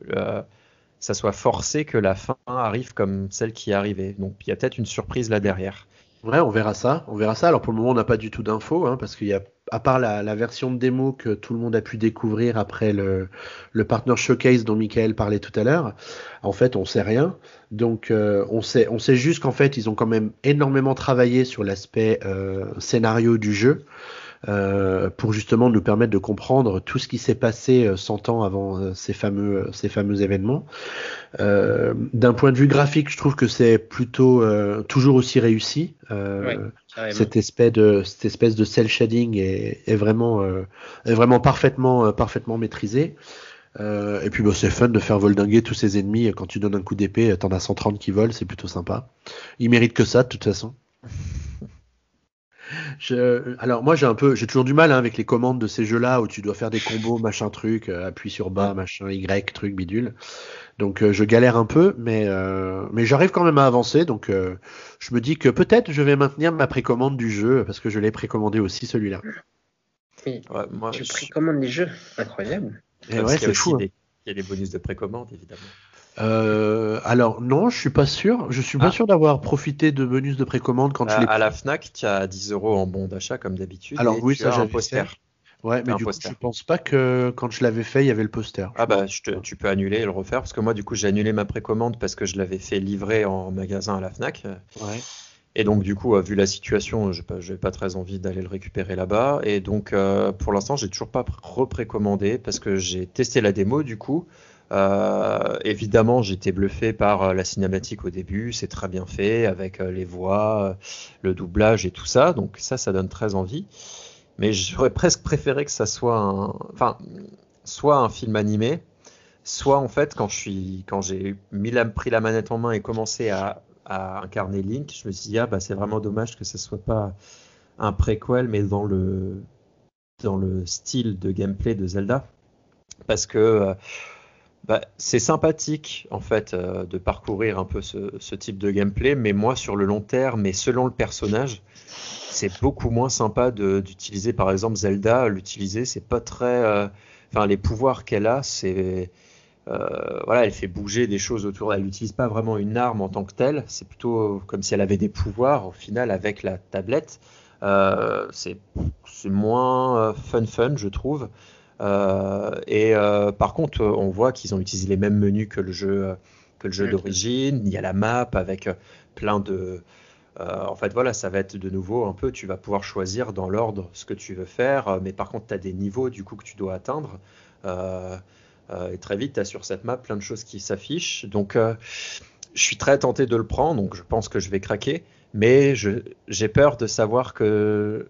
ça soit forcé que la fin arrive comme celle qui est arrivée. Donc, il y a peut-être une surprise là derrière. Ouais, on verra ça. On verra ça. Alors pour le moment, on n'a pas du tout d'infos, hein, parce qu'il y a, à part la, la version de démo que tout le monde a pu découvrir après le, le partner showcase dont Michael parlait tout à l'heure, en fait, on sait rien. Donc, euh, on sait, on sait juste qu'en fait, ils ont quand même énormément travaillé sur l'aspect euh, scénario du jeu. Euh, pour justement nous permettre de comprendre tout ce qui s'est passé euh, 100 ans avant euh, ces fameux ces fameux événements. Euh, D'un point de vue graphique, je trouve que c'est plutôt euh, toujours aussi réussi. Euh, cette espèce de cette espèce de cel shading est, est vraiment euh, est vraiment parfaitement euh, parfaitement maîtrisé. Euh, et puis bah, c'est fun de faire voldinguer tous ses ennemis quand tu donnes un coup d'épée, t'en as 130 qui volent, c'est plutôt sympa. Ils méritent que ça de toute façon. Je, alors moi j'ai un peu, j'ai toujours du mal hein, avec les commandes de ces jeux-là où tu dois faire des combos, machin truc, euh, appuie sur bas, machin Y, truc bidule. Donc euh, je galère un peu, mais euh, mais j'arrive quand même à avancer. Donc euh, je me dis que peut-être je vais maintenir ma précommande du jeu parce que je l'ai précommandé aussi celui-là. Oui. Ouais, moi, Tu je- précommandes les jeux, incroyable. Et ouais, c'est fou. hein. Il y a des bonus de précommande, évidemment. Euh, alors non, je suis pas sûr. Je suis pas Ah. sûr d'avoir profité de bonus de précommande quand je À, l'ai. à la Fnac, tu as 10 euros en bon d'achat comme d'habitude. Alors oui, ça j'avais poster. fait. Ouais, mais coup, poster. je pense pas que quand je l'avais fait, il y avait le poster. Ah bah je te- tu peux annuler et le refaire parce que moi du coup j'ai annulé ma précommande parce que je l'avais fait livrer en magasin à la Fnac Ouais. et donc du coup euh, vu la situation je pas, j'ai pas très envie d'aller le récupérer là-bas et donc euh, pour l'instant j'ai toujours pas pr- reprécommandé parce que j'ai testé la démo du coup Euh, évidemment j'étais bluffé par euh, la cinématique au début c'est très bien fait avec euh, les voix le doublage et tout ça donc ça ça donne très envie. Mais j'aurais presque préféré que ça soit un enfin soit un film animé soit en fait quand je suis quand j'ai mis la, pris la manette en main et commencé à, incarner Link, je me suis dit ah bah c'est vraiment dommage que ce soit pas un préquel mais dans le dans le style de gameplay de Zelda. Parce que bah, c'est sympathique en fait euh, de parcourir un peu ce, ce type de gameplay mais moi sur le long terme et selon le personnage c'est beaucoup moins sympa d'utiliser par exemple Zelda l'utiliser c'est pas très euh, enfin les pouvoirs qu'elle a c'est euh, voilà, elle fait bouger des choses autour. Elle n'utilise pas vraiment une arme en tant que telle. C'est plutôt comme si elle avait des pouvoirs au final avec la tablette. Euh, c'est c'est moins euh, fun fun, je trouve. Euh, et euh, par contre, euh, on voit qu'ils ont utilisé les mêmes menus que le jeu, que le jeu Mhm. d'origine. Il y a la map avec plein de. euh, en fait, voilà, ça va être de nouveau un peu. Tu vas pouvoir choisir dans l'ordre ce que tu veux faire, mais par contre, tu as des niveaux du coup que tu dois atteindre. Euh, euh, et très vite, tu as sur cette map plein de choses qui s'affichent. Donc, je suis très tenté de le prendre, donc je pense que je vais craquer. Mais j'ai peur de savoir que,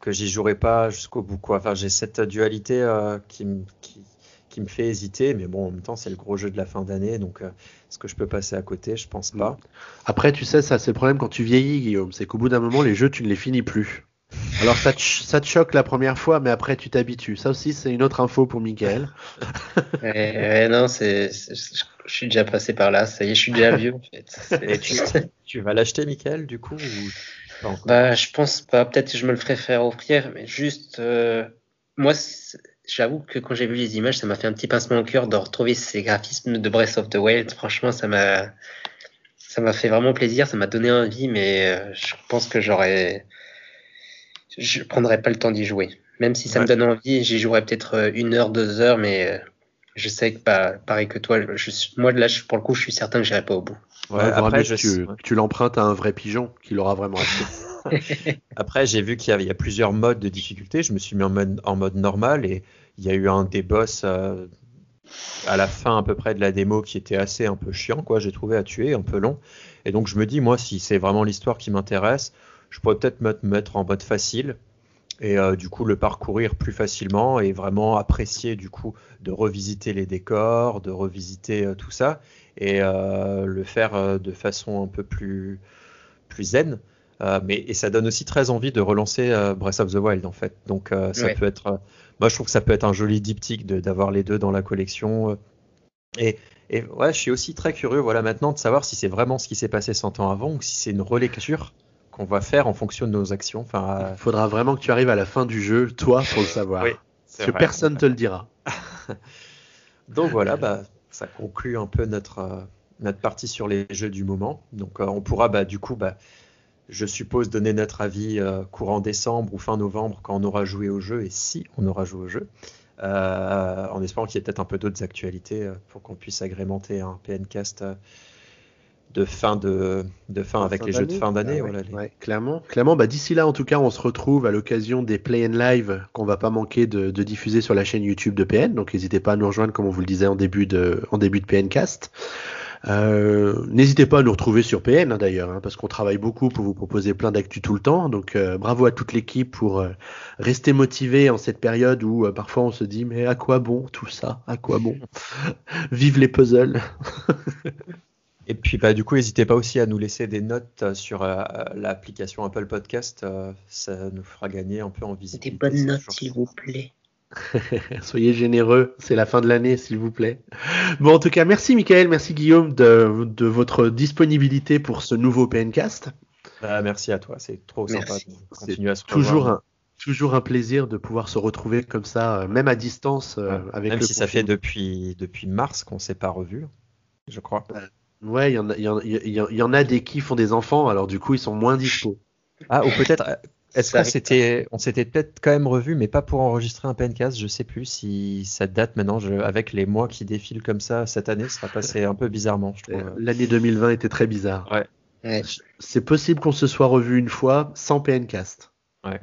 que j'y jouerai pas jusqu'au bout. Quoi. Enfin, j'ai cette dualité euh, qui, m- qui, qui me fait hésiter. Mais bon, en même temps, c'est le gros jeu de la fin d'année, donc euh, est-ce que je peux passer à côté? Je pense pas. Après, tu sais, ça c'est le problème quand tu vieillis, Guillaume, c'est qu'au bout d'un moment, les jeux, tu ne les finis plus. Alors ça te, ça te choque la première fois, mais après tu t'habitues. Ça aussi, c'est une autre info pour Michael. Ouais, ouais, non, c'est, c'est- je suis déjà passé par là. Ça y est, je suis déjà vieux en fait. Et tu, tu vas l'acheter, Michael, du coup ou? Bah, je pense pas. Peut-être que je me le ferai faire offrir, mais juste, euh, moi, j'avoue que quand j'ai vu les images, ça m'a fait un petit pincement au cœur de retrouver ces graphismes de Breath of the Wild. Franchement, ça m'a, ça m'a fait vraiment plaisir, ça m'a donné envie, mais euh, je pense que j'aurais, je prendrais pas le temps d'y jouer. Même si ça me donne envie, j'y jouerais peut-être euh, une heure, deux heures, mais je sais que pas, pareil que toi, je, moi là, je- pour le coup, je suis certain que j'irai pas au bout. Ouais, Ouais, après, mieux je que tu, ouais. que tu l'empruntes à un vrai pigeon qui l'aura vraiment acheté. Après, j'ai vu qu'il y, avait- il y a plusieurs modes de difficulté. Je me suis mis en mode, en mode normal et il y a eu un des boss euh, à la fin à peu près de la démo qui était assez un peu chiant, quoi. J'ai trouvé à tuer, un peu long. Et donc je me dis, moi, si c'est vraiment l'histoire qui m'intéresse, je pourrais peut-être me me mettre en mode facile et euh, du coup le parcourir plus facilement et vraiment apprécier du coup de revisiter les décors, de revisiter euh, tout ça et euh, le faire euh, de façon un peu plus plus zen. Euh, mais et ça donne aussi très envie de relancer euh, Breath of the Wild en fait. Donc euh, ça Ouais. peut être, moi je trouve que ça peut être un joli diptyque d'avoir les deux dans la collection. Et, et ouais, je suis aussi très curieux, voilà maintenant de savoir si c'est vraiment ce qui s'est passé 100 ans avant ou si c'est une relecture qu'on va faire en fonction de nos actions. Enfin, Il faudra vraiment que tu arrives à la fin du jeu, toi, pour le savoir. Oui, Parce que personne te le dira. Donc voilà, bah, ça conclut un peu notre, euh, notre partie sur les jeux du moment. Donc euh, on pourra bah, du coup, bah, je suppose, donner notre avis euh, courant décembre ou fin novembre quand on aura joué au jeu et si on aura joué au jeu. En espérant qu'il y ait peut-être un peu d'autres actualités pour qu'on puisse agrémenter un PNcast de fin de, de fin avec Fin les jeux de d'année. fin d'année. Ah ouais, voilà, les- ouais, clairement. Clairement, bah, d'ici là, en tout cas, on se retrouve à l'occasion des Play and Live qu'on va pas manquer de, de diffuser sur la chaîne YouTube de PN. Donc, n'hésitez pas à nous rejoindre, comme on vous le disait en début de, en début de PNcast. Euh, N'hésitez pas à nous retrouver sur PN hein, d'ailleurs, hein, parce qu'on travaille beaucoup pour vous proposer plein d'actu tout le temps. Donc euh, bravo à toute l'équipe pour euh, rester motivé en cette période où euh, parfois on se dit mais à quoi bon tout ça? À quoi bon? Vive les puzzles Et puis bah, du coup, n'hésitez pas aussi à nous laisser des notes euh, sur euh, l'application Apple Podcast. euh, ça nous fera gagner un peu en Des visibilité. bonnes c'est notes, s'il vous plaît. Soyez généreux, c'est la fin de l'année, s'il vous plaît. Bon, en tout cas, merci Michael, merci Guillaume de, de votre disponibilité pour ce nouveau PNcast. Bah, merci à toi, c'est trop Merci. sympa de continuer à se Toujours un, toujours un plaisir de pouvoir se retrouver comme ça, même à distance, euh, avec Même le si ça fait depuis, depuis mars qu'on s'est pas revu, je crois. Ouais, il y, en a- il y, en- il y en- il y en a des qui font des enfants, alors du coup, ils sont moins dispo. Ah, ou peut-être, est-ce qu'on s'était, on s'était peut-être quand même revu, mais pas pour enregistrer un PNcast, je sais plus si ça date maintenant, je- avec les mois qui défilent comme ça, cette année, ça sera passé un peu bizarrement, je trouve. Euh, L'année 2020 était très bizarre. Ouais. C'est possible qu'on se soit revu une fois sans PNcast. Ouais.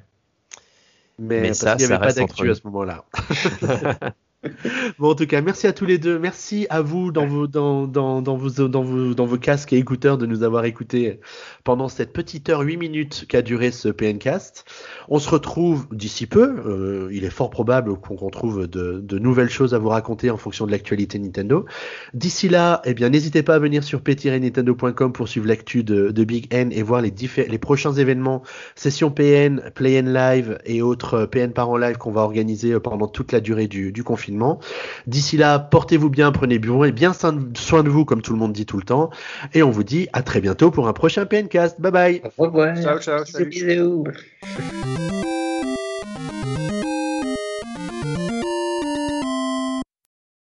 Mais, Mais parce ça, qu'il n'y ça avait pas reste entre d'actu à nous. ce moment-là. bon, en tout cas, merci à tous les deux. Merci à vous dans vos, dans, dans, dans vos, dans vos, casques et écouteurs de nous avoir écoutés pendant cette petite heure 8 minutes qu'a duré ce PNcast. On se retrouve d'ici peu. Euh, il est fort probable qu'on qu'on trouve de, nouvelles choses à vous raconter en fonction de l'actualité Nintendo. D'ici là, eh bien, n'hésitez pas à venir sur p-nintendo.com pour suivre l'actu de, Big N et voir les, les prochains événements, sessions PN, Play N Live et autres PN par en live qu'on va organiser pendant toute la durée du, du confinement. D'ici là, portez-vous bien, prenez bien et bien soin de- vous, comme tout le monde dit tout le temps. Et on vous dit à très bientôt pour un prochain PNcast. Bye bye. Au revoir. Ciao, ciao, Bisous, salut. bisous.